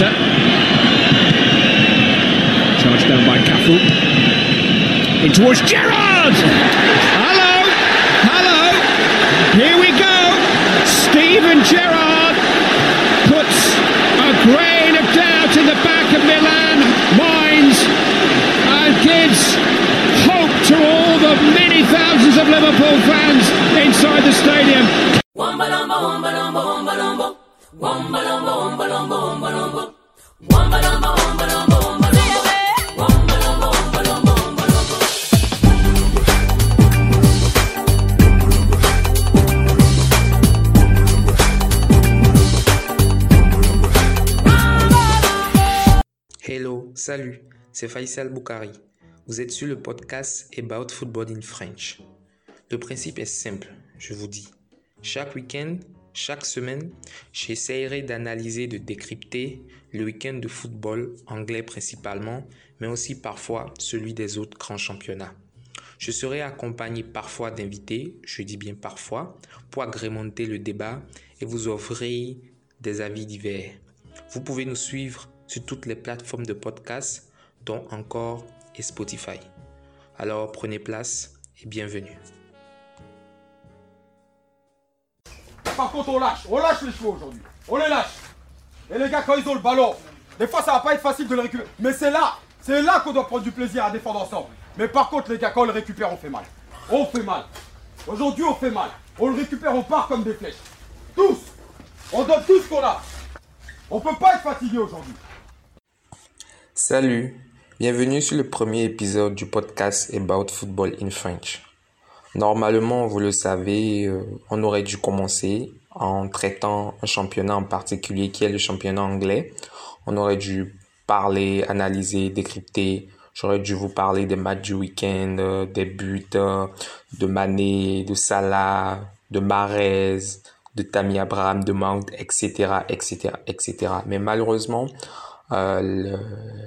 Morata. Charged down by Cafu. In towards Gerrard! Hello! Hello! Here we go! Steven Gerrard puts a grain of doubt in the back of Milan minds and gives hope to all the many thousands of Liverpool fans inside the stadium. Hello, salut, c'est Faisal Boukari. Vous êtes sur le podcast About Football in French. Le principe est simple, je vous dis. Chaque week-end, chaque semaine, j'essaierai d'analyser, de décrypter le week-end de football anglais principalement, mais aussi parfois celui des autres grands championnats. Je serai accompagné parfois d'invités, je dis bien parfois, pour agrémenter le débat et vous offrir des avis divers. Vous pouvez nous suivre sur toutes les plateformes de podcast, dont encore et Spotify. Alors prenez place et bienvenue. Par contre, on lâche, on lâche les chevaux aujourd'hui. On les lâche. Et les gars, quand ils ont le ballon, des fois ça va pas être facile de le récupérer. Mais c'est là, c'est là qu'on doit prendre du plaisir à défendre ensemble. Mais par contre, les gars, quand on le récupère, on fait mal. On fait mal. Aujourd'hui, on fait mal. On le récupère, on part comme des flèches. Tous. On donne tout ce qu'on a. On peut pas être fatigué aujourd'hui. Salut, bienvenue sur le premier épisode du podcast About Football in French. Normalement, vous le savez, euh, on aurait dû commencer en traitant un championnat en particulier qui est le championnat anglais. On aurait dû parler, analyser, décrypter. J'aurais dû vous parler des matchs du week-end, euh, des buts euh, de Mané, de Salah, de Marez, de Tammy Abraham, de Mount, etc., etc., etc. Mais malheureusement, euh,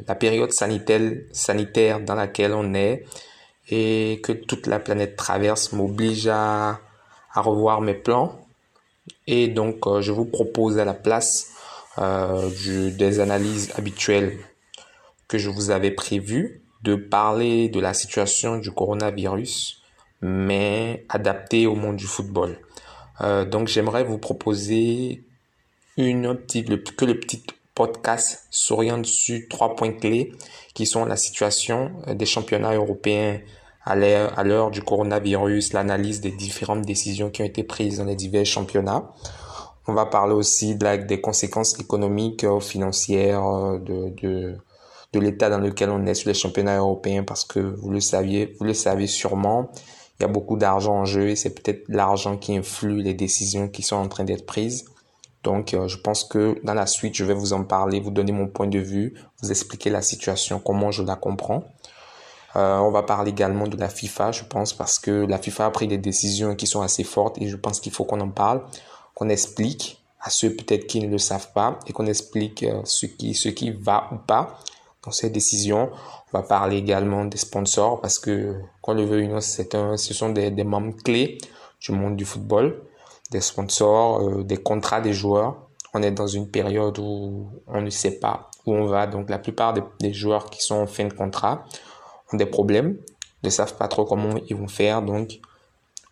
la période sanitaire dans laquelle on est et que toute la planète traverse m'oblige à, à revoir mes plans. Et donc, euh, je vous propose à la place euh, du, des analyses habituelles que je vous avais prévues de parler de la situation du coronavirus, mais adapté au monde du football. Euh, donc, j'aimerais vous proposer une petite, le, que le petit podcast s'oriente sur trois points clés qui sont la situation des championnats européens à l'heure du coronavirus, l'analyse des différentes décisions qui ont été prises dans les divers championnats. On va parler aussi des conséquences économiques, euh, financières euh, de, de, de l'état dans lequel on est sur les championnats européens parce que vous le saviez, vous le savez sûrement, il y a beaucoup d'argent en jeu et c'est peut-être l'argent qui influe les décisions qui sont en train d'être prises. Donc, euh, je pense que dans la suite, je vais vous en parler, vous donner mon point de vue, vous expliquer la situation, comment je la comprends. Euh, on va parler également de la FIFA, je pense, parce que la FIFA a pris des décisions qui sont assez fortes et je pense qu'il faut qu'on en parle, qu'on explique à ceux peut-être qui ne le savent pas et qu'on explique euh, ce qui, va ou pas dans ces décisions. On va parler également des sponsors parce que, qu'on le veut ou c'est un, ce sont des, des membres clés du monde du football des sponsors, euh, des contrats des joueurs. On est dans une période où on ne sait pas où on va. Donc la plupart des, joueurs qui sont en fin de contrat ont des problèmes, ne savent pas trop comment ils vont faire. Donc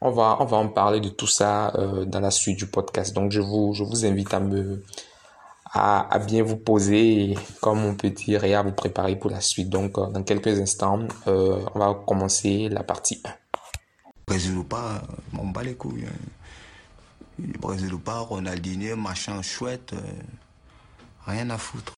on va, on va en parler de tout ça euh, dans la suite du podcast. Donc je vous, je vous invite à me à, bien vous poser, comme on peut dire, et à vous préparer pour la suite. Donc euh, dans quelques instants, on va commencer la partie 1. Brésil ou pas, on bat les couilles. hein. Brésil ou pas, Ronaldinho, machin chouette, euh, rien à foutre.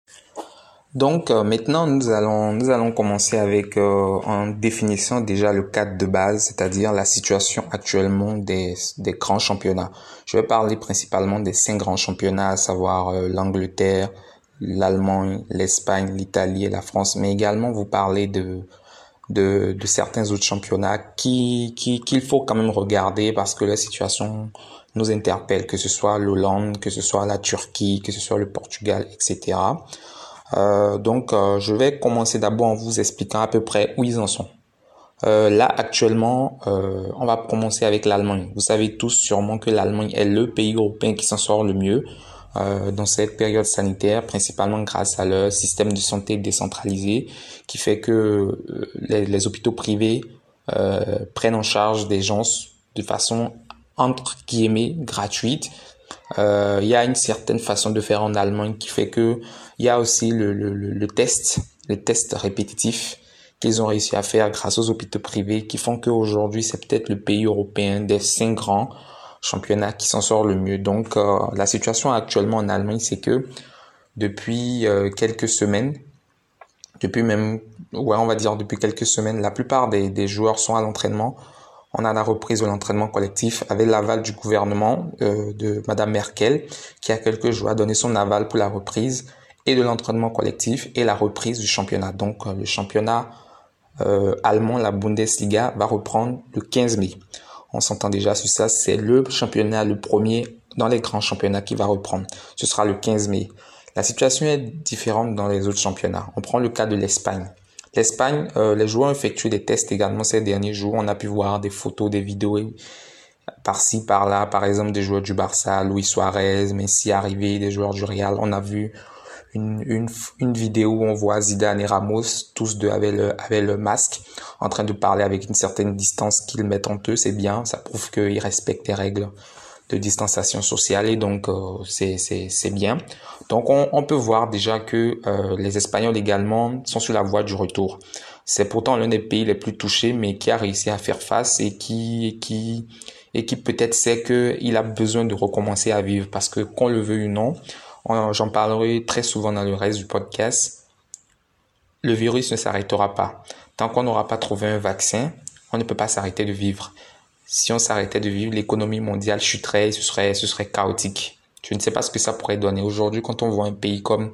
Donc euh, maintenant nous allons nous allons commencer avec euh, en définissant déjà le cadre de base, c'est-à-dire la situation actuellement des des grands championnats. Je vais parler principalement des cinq grands championnats, à savoir l'Angleterre, l'Allemagne, l'Espagne, l'Italie et la France, mais également vous parler de de, certains autres championnats qui qu'il faut quand même regarder parce que la situation nous interpelle, que ce soit l'Hollande, que ce soit la Turquie, que ce soit le Portugal, etc. Euh, donc, euh, je vais commencer d'abord en vous expliquant à peu près où ils en sont. Euh, là, actuellement, euh, on va commencer avec l'Allemagne. Vous savez tous sûrement que l'Allemagne est le pays européen qui s'en sort le mieux. euh, dans cette période sanitaire, principalement grâce à leur système de santé décentralisé, qui fait que euh, les, les, hôpitaux privés prennent en charge des gens de façon entre guillemets gratuite. Euh, il y a une certaine façon de faire en Allemagne qui fait que il y a aussi le, le, le test, le test répétitif qu'ils ont réussi à faire grâce aux hôpitaux privés qui font qu'aujourd'hui c'est peut-être le pays européen des cinq grands championnat qui s'en sort le mieux. Donc euh, la situation actuellement en Allemagne, c'est que depuis euh, quelques semaines, depuis même, ouais, on va dire depuis quelques semaines, la plupart des, des joueurs sont à l'entraînement. On a la reprise de l'entraînement collectif avec l'aval du gouvernement euh, de Madame Merkel, qui a quelques jours a donné son aval pour la reprise et de l'entraînement collectif et la reprise du championnat. Donc le championnat allemand, la Bundesliga, va reprendre le 15 mai on s'entend déjà sur ça, c'est le championnat, le premier dans les grands championnats qui va reprendre. Ce sera le 15 mai. La situation est différente dans les autres championnats. On prend le cas de l'Espagne. L'Espagne, euh, les joueurs ont effectué des tests également ces derniers jours. On a pu voir des photos, des vidéos par-ci, par-là. Par exemple, des joueurs du Barça, Luis Suarez, Messi arrivé, des joueurs du Real. On a vu une, une, une, vidéo où on voit Zidane et Ramos, tous deux avec le, avec le masque, en train de parler avec une certaine distance qu'ils mettent entre eux. C'est bien, ça prouve qu'ils respectent les règles de distanciation sociale et donc euh, c'est c'est bien. Donc on, peut voir déjà que euh, les Espagnols également sont sur la voie du retour. C'est pourtant l'un des pays les plus touchés, mais qui a réussi à faire face et qui peut-être sait que il a besoin de recommencer à vivre parce que qu'on le veut ou non, j'en parlerai très souvent dans le reste du podcast, le virus ne s'arrêtera pas. Tant qu'on n'aura pas trouvé un vaccin, on ne peut pas s'arrêter de vivre. Si on s'arrêtait de vivre, l'économie mondiale chuterait, ce ce serait chaotique. Je ne sais pas ce que ça pourrait donner. Aujourd'hui, quand on voit un pays comme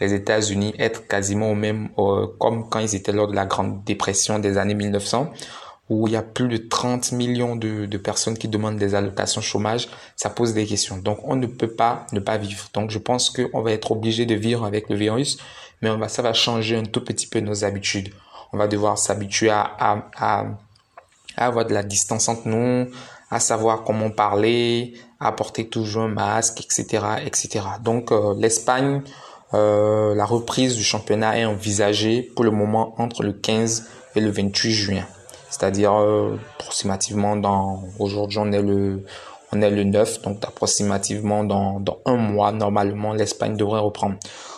les États-Unis être quasiment au même, euh, comme quand ils étaient lors de la Grande Dépression des années 1900, où il y a plus de 30 millions de, de, personnes qui demandent des allocations chômage, ça pose des questions. Donc, on ne peut pas ne pas vivre. Donc, je pense qu'on va être obligé de vivre avec le virus, mais on va, ça va changer un tout petit peu nos habitudes. On va devoir s'habituer à, à, à, à, avoir de la distance entre nous, à savoir comment parler, à porter toujours un masque, etc., etc. Donc, euh, l'Espagne, euh, la reprise du championnat est envisagée pour le moment entre le 15 et le 28 juin c'est-à-dire euh, approximativement dans aujourd'hui on est le on est le 9 donc approximativement dans, dans un mois normalement l'Espagne devrait reprendre.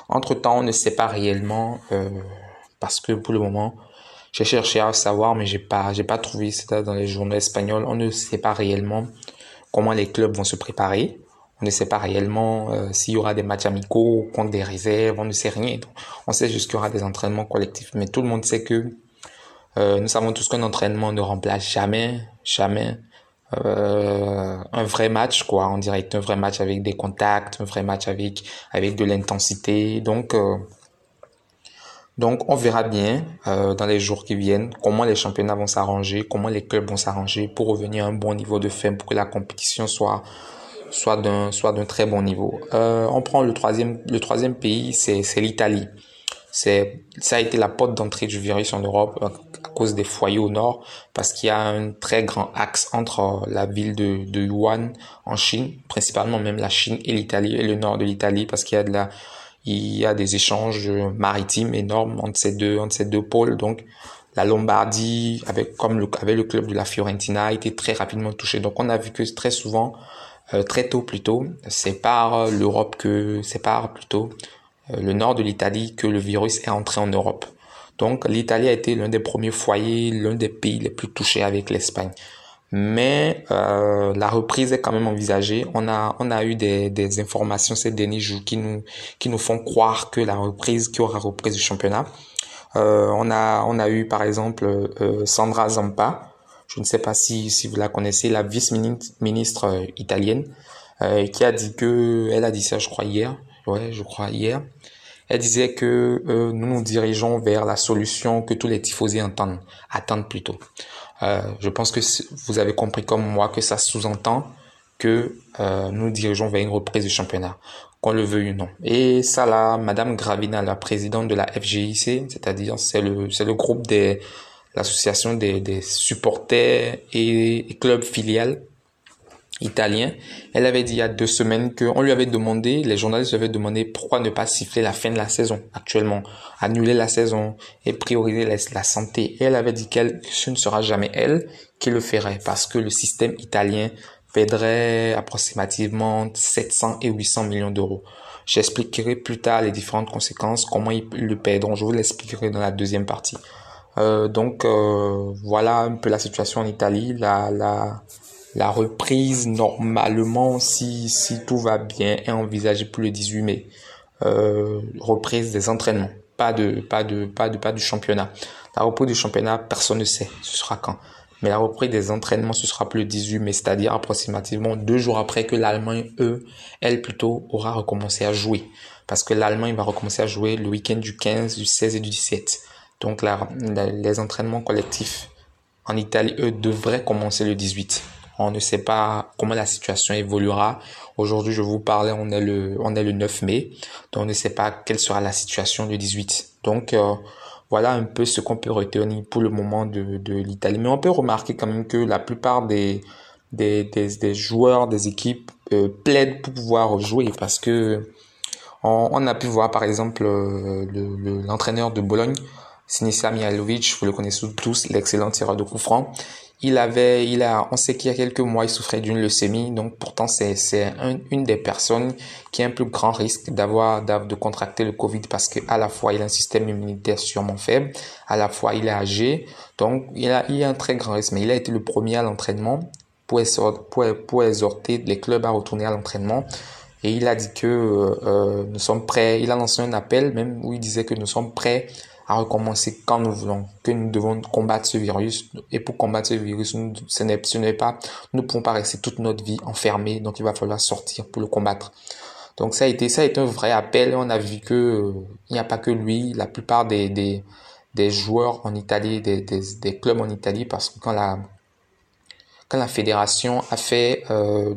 Entre temps on ne sait pas réellement euh, parce que pour le moment j'ai cherché à savoir mais j'ai pas j'ai pas trouvé c'est dans les journaux espagnols on ne sait pas réellement comment les clubs vont se préparer. On ne sait pas réellement euh, s'il y aura des matchs amicaux contre des réserves, on ne sait rien. On sait juste qu'il y aura des entraînements collectifs, mais tout le monde sait que euh, nous savons tous qu'un entraînement ne remplace jamais, jamais euh, un vrai match, quoi, en direct, un vrai match avec des contacts, un vrai match avec avec de l'intensité. Donc euh, donc on verra bien euh, dans les jours qui viennent comment les championnats vont s'arranger, comment les clubs vont s'arranger pour revenir à un bon niveau de fin, pour que la compétition soit soit d'un soit d'un très bon niveau. Euh, on prend le troisième le troisième pays, c'est c'est l'Italie c'est ça a été la porte d'entrée du virus en Europe euh, à cause des foyers au nord parce qu'il y a un très grand axe entre euh, la ville de, de Wuhan en Chine principalement même la Chine et l'Italie et le nord de l'Italie parce qu'il y a de la il y a des échanges maritimes énormes entre ces deux entre ces deux pôles donc la Lombardie avec comme le avec le club de la Fiorentina a été très rapidement touché donc on a vu que très souvent euh, très tôt plutôt c'est par l'Europe que c'est par plutôt euh, le nord de l'Italie que le virus est entré en Europe. Donc l'Italie a été l'un des premiers foyers, l'un des pays les plus touchés avec l'Espagne. Mais euh, la reprise est quand même envisagée. On a on a eu des, des informations ces derniers jours qui nous qui nous font croire que la reprise, qu'il y aura reprise du championnat. Euh, on a on a eu par exemple euh, Sandra Zampa. Je ne sais pas si si vous la connaissez, la vice-ministre euh, italienne, euh, qui a dit que elle a dit ça, je crois hier, ouais, je crois hier, elle disait que euh, nous nous dirigeons vers la solution que tous les tifosi entendent, attendent plutôt. Euh, je pense que vous avez compris comme moi que ça sous-entend que euh, nous dirigeons vers une reprise du championnat, qu'on le veuille ou non. Et ça là, Madame Gravina, la présidente de la FGIC, c'est-à-dire c'est le c'est le groupe des l'association des, des supporters et, et clubs filiales italien. Elle avait dit il y a deux semaines qu'on lui avait demandé, les journalistes lui avaient demandé pourquoi ne pas siffler la fin de la saison actuellement, annuler la saison et prioriser la, santé. Et elle avait dit qu'elle, ce ne sera jamais elle qui le ferait parce que le système italien perdrait approximativement 700 et 800 millions d'euros. J'expliquerai plus tard les différentes conséquences, comment ils le perdront. Je vous l'expliquerai dans la deuxième partie. Euh, donc euh, voilà un peu la situation en Italie. La, la, la reprise, normalement, si, si tout va bien, est envisagée pour le 18 mai. Euh, reprise des entraînements, pas de, pas de, pas de, pas du championnat. La reprise du championnat, personne ne sait ce sera quand. Mais la reprise des entraînements, ce sera pour le 18 mai, c'est-à-dire approximativement deux jours après que l'Allemagne, eux, elle plutôt, aura recommencé à jouer. Parce que l'Allemagne va recommencer à jouer le week-end du 15, du 16 et du 17. Donc les entraînements collectifs en Italie, eux, devraient commencer le 18. On ne sait pas comment la situation évoluera. Aujourd'hui, je vous parlais, on est le, on est le 9 mai. Donc, on ne sait pas quelle sera la situation du 18. Donc, euh, voilà un peu ce qu'on peut retenir pour le moment de, l'Italie. Mais on peut remarquer quand même que la plupart des, des, des, joueurs, des équipes euh, plaident pour pouvoir jouer parce que on, a pu voir par exemple euh, l'entraîneur de Bologne, Sinisa Mihailovic, vous le connaissez tous, l'excellent tireur de coup franc il avait, il a, on sait qu'il y a quelques mois, il souffrait d'une leucémie. Donc, pourtant, c'est, c'est une des personnes qui a un plus grand risque d'avoir, de contracter le Covid parce que à la fois, il a un système immunitaire sûrement faible, à la fois, il est âgé. Donc, il a, il a un très grand risque. Mais il a été le premier à l'entraînement pour, pour, pour exhorter les clubs à retourner à l'entraînement. Et il a dit que euh, euh, nous sommes prêts. Il a lancé un appel même où il disait que nous sommes prêts à recommencer quand nous voulons, que nous devons combattre ce virus. Et pour combattre ce virus, n'est, ce n'est pas, nous ne pouvons pas rester toute notre vie enfermés, donc il va falloir sortir pour le combattre. Donc ça a été, ça a été un vrai appel. On a vu que euh, n'y a pas que lui, la plupart des, des, des joueurs en Italie, des, des, des, clubs en Italie, parce que quand la, quand la fédération a fait euh,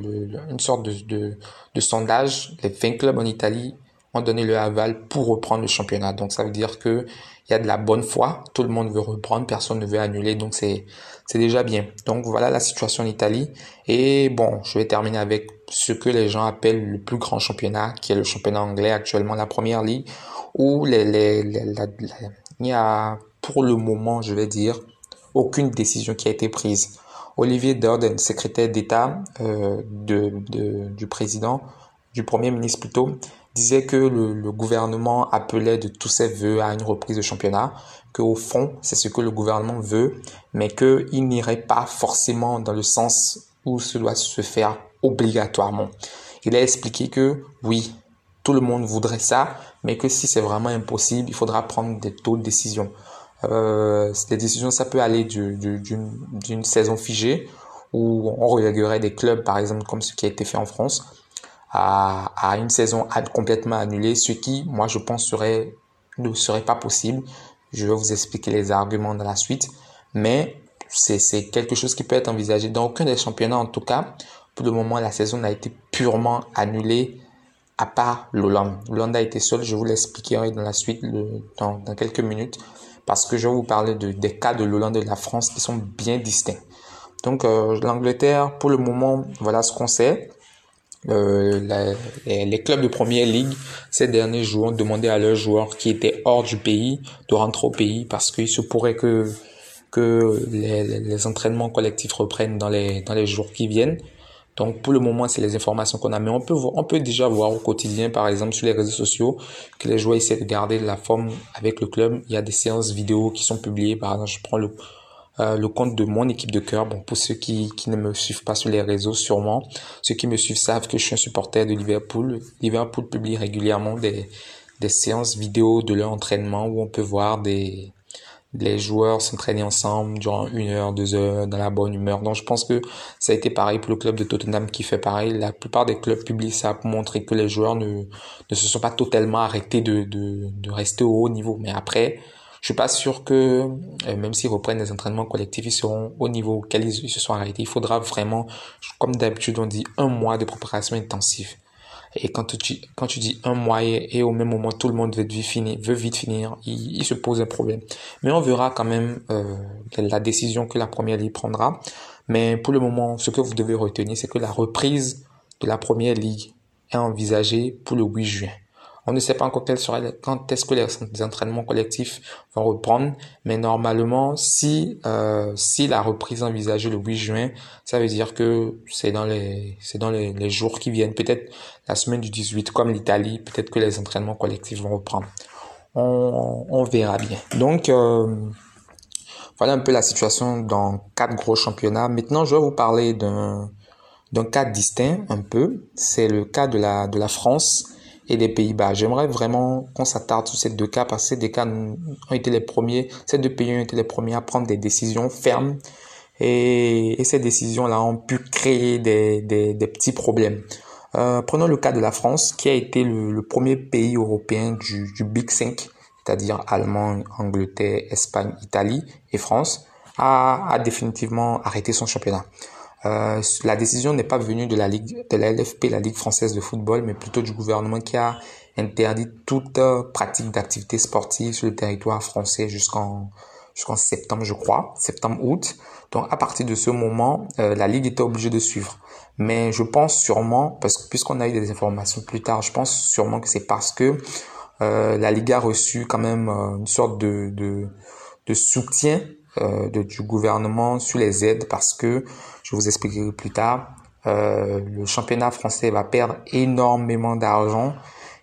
une sorte de, de, de sondage, les 20 clubs en Italie ont donné le aval pour reprendre le championnat. Donc ça veut dire que il y a de la bonne foi, tout le monde veut reprendre, personne ne veut annuler, donc c'est déjà bien. Donc voilà la situation en Italie. Et bon, je vais terminer avec ce que les gens appellent le plus grand championnat, qui est le championnat anglais actuellement, la première ligue, où les, les, il y a pour le moment, je vais dire, aucune décision qui a été prise. Olivier Durden, secrétaire d'État euh, de, de, du président, du Premier ministre plutôt, disait que le, le, gouvernement appelait de tous ses voeux à une reprise de championnat, que au fond, c'est ce que le gouvernement veut, mais qu'il n'irait pas forcément dans le sens où cela doit se faire obligatoirement. Il a expliqué que oui, tout le monde voudrait ça, mais que si c'est vraiment impossible, il faudra prendre d'autres décisions. Euh, des décisions, ça peut aller d'une saison figée, où on reléguerait des clubs, par exemple, comme ce qui a été fait en France, à, à une saison complètement annulée, ce qui, moi, je pense, serait, ne serait pas possible. Je vais vous expliquer les arguments dans la suite, mais c'est quelque chose qui peut être envisagé dans aucun des championnats, en tout cas. Pour le moment, la saison n'a été purement annulée, à part l'Hollande. L'Hollande a été seule, je vous l'expliquerai dans la suite, dans, dans, quelques minutes, parce que je vais vous parler de, des cas de l'Hollande et de la France qui sont bien distincts. Donc, euh, l'Angleterre, pour le moment, voilà ce qu'on sait. Euh, les, clubs de première ligue ces derniers jours ont demandé à leurs joueurs qui étaient hors du pays de rentrer au pays parce qu'il se pourrait que que les, les, entraînements collectifs reprennent dans les dans les jours qui viennent. Donc pour le moment, c'est les informations qu'on a, mais on peut on peut déjà voir au quotidien, par exemple sur les réseaux sociaux, que les joueurs essaient de garder la forme avec le club. Il y a des séances vidéo qui sont publiées. Par exemple, je prends le euh, le compte de mon équipe de cœur. Bon, pour ceux qui, qui ne me suivent pas sur les réseaux, sûrement, ceux qui me suivent savent que je suis un supporter de Liverpool. Liverpool publie régulièrement des, des séances vidéo de leur entraînement où on peut voir des, les joueurs s'entraîner ensemble durant une heure, deux heures, dans la bonne humeur. Donc je pense que ça a été pareil pour le club de Tottenham qui fait pareil. La plupart des clubs publient ça pour montrer que les joueurs ne, ne se sont pas totalement arrêtés de, de, de rester au haut niveau. Mais après, je suis pas sûr que, euh, même s'ils reprennent les entraînements collectifs, ils seront au niveau auquel ils, se sont arrêtés. Il faudra vraiment, comme d'habitude, on dit un mois de préparation intensive. Et quand tu, quand tu dis un mois et, au même moment tout le monde veut vite finir, veut vite finir, il, se pose un problème. Mais on verra quand même euh, la décision que la première ligue prendra. Mais pour le moment, ce que vous devez retenir, c'est que la reprise de la première ligue est envisagée pour le 8 juin. On ne sait pas encore quel sera, quand est-ce que les entraînements collectifs vont reprendre, mais normalement, si euh, si la reprise envisagée le 8 juin, ça veut dire que c'est dans les c'est dans les, les, jours qui viennent, peut-être la semaine du 18, comme l'Italie, peut-être que les entraînements collectifs vont reprendre. On, on verra bien. Donc euh, voilà un peu la situation dans quatre gros championnats. Maintenant, je vais vous parler d'un d'un cas distinct un peu. C'est le cas de la de la France et des Pays-Bas. J'aimerais vraiment qu'on s'attarde sur ces deux cas parce que ces deux cas ont été les premiers, ces deux pays ont été les premiers à prendre des décisions fermes et, et ces décisions-là ont pu créer des, des, des petits problèmes. Euh, prenons le cas de la France qui a été le, le premier pays européen du, du Big 5, c'est-à-dire Allemagne, Angleterre, Espagne, Italie et France, a, a définitivement arrêté son championnat. Euh, la décision n'est pas venue de la Ligue, de la LFP, la Ligue française de football, mais plutôt du gouvernement qui a interdit toute euh, pratique d'activité sportive sur le territoire français jusqu'en jusqu'en septembre, je crois, septembre-août. Donc à partir de ce moment, euh, la Ligue était obligée de suivre. Mais je pense sûrement, parce que puisqu'on a eu des informations plus tard, je pense sûrement que c'est parce que euh, la Ligue a reçu quand même une sorte de, de, de soutien euh, de, du gouvernement sur les aides parce que, je vous expliquerai plus tard, euh, le championnat français va perdre énormément d'argent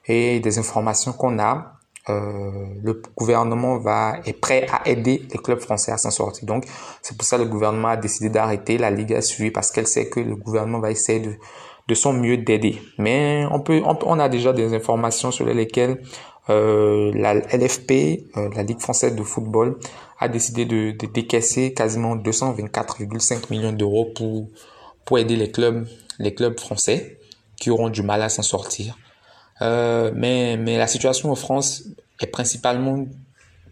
et des informations qu'on a, euh, le gouvernement va est prêt à aider les clubs français à s'en sortir. Donc c'est pour ça que le gouvernement a décidé d'arrêter la Ligue à suivre parce qu'elle sait que le gouvernement va essayer de de son mieux d'aider. Mais on peut on, on, a déjà des informations sur lesquelles euh, la LFP, euh, la Ligue française de football, a décidé de, décaisser quasiment 224,5 millions d'euros pour, pour aider les clubs, les clubs français qui auront du mal à s'en sortir. Euh, mais, mais la situation en France est principalement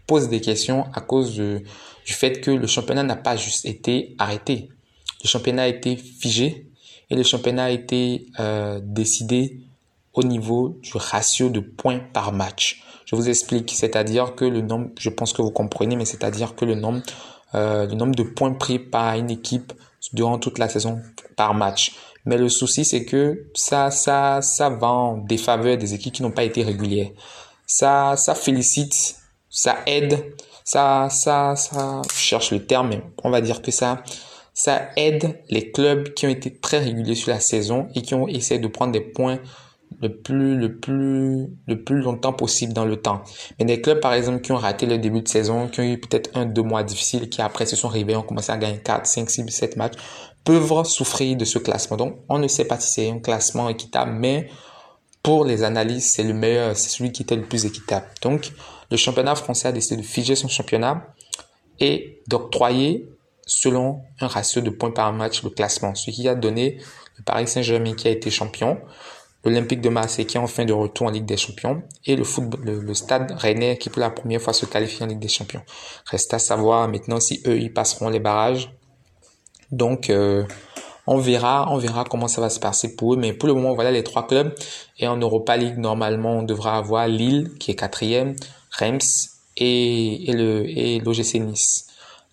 pose des questions à cause du fait que le championnat n'a pas juste été arrêté. Le championnat a été figé et le championnat a été décidé au niveau du ratio de points par match. Je vous explique, c'est-à-dire que le nombre, je pense que vous comprenez, mais c'est-à-dire que le nombre, euh, le nombre de points pris par une équipe durant toute la saison par match. Mais le souci, c'est que ça, ça, ça va en défaveur des équipes qui n'ont pas été régulières. Ça, ça félicite, ça aide, ça, ça, ça, cherche le terme, mais on va dire que ça, ça aide les clubs qui ont été très réguliers sur la saison et qui ont essayé de prendre des points le plus, le plus, le plus longtemps possible dans le temps. Mais des clubs, par exemple, qui ont raté le début de saison, qui ont eu peut-être un, deux mois difficiles, qui après se sont réveillés, ont commencé à gagner 4, 5, 6, 7 matchs, peuvent souffrir de ce classement. Donc, on ne sait pas si c'est un classement équitable, mais pour les analyses, c'est le meilleur, c'est celui qui était le plus équitable. Donc, le championnat français a décidé de figer son championnat et d'octroyer selon un ratio de points par match le classement, ce qui a donné le Paris Saint-Germain qui a été champion, l'Olympique de Marseille qui est en fin de retour en Ligue des Champions et le football, le, Stade Rennais qui pour la première fois se qualifie en Ligue des Champions. Reste à savoir maintenant si eux ils passeront les barrages. Donc euh, on verra, on verra comment ça va se passer pour eux. Mais pour le moment voilà les trois clubs et en Europa League normalement on devra avoir Lille qui est quatrième, Reims et, et le et l'OGC Nice.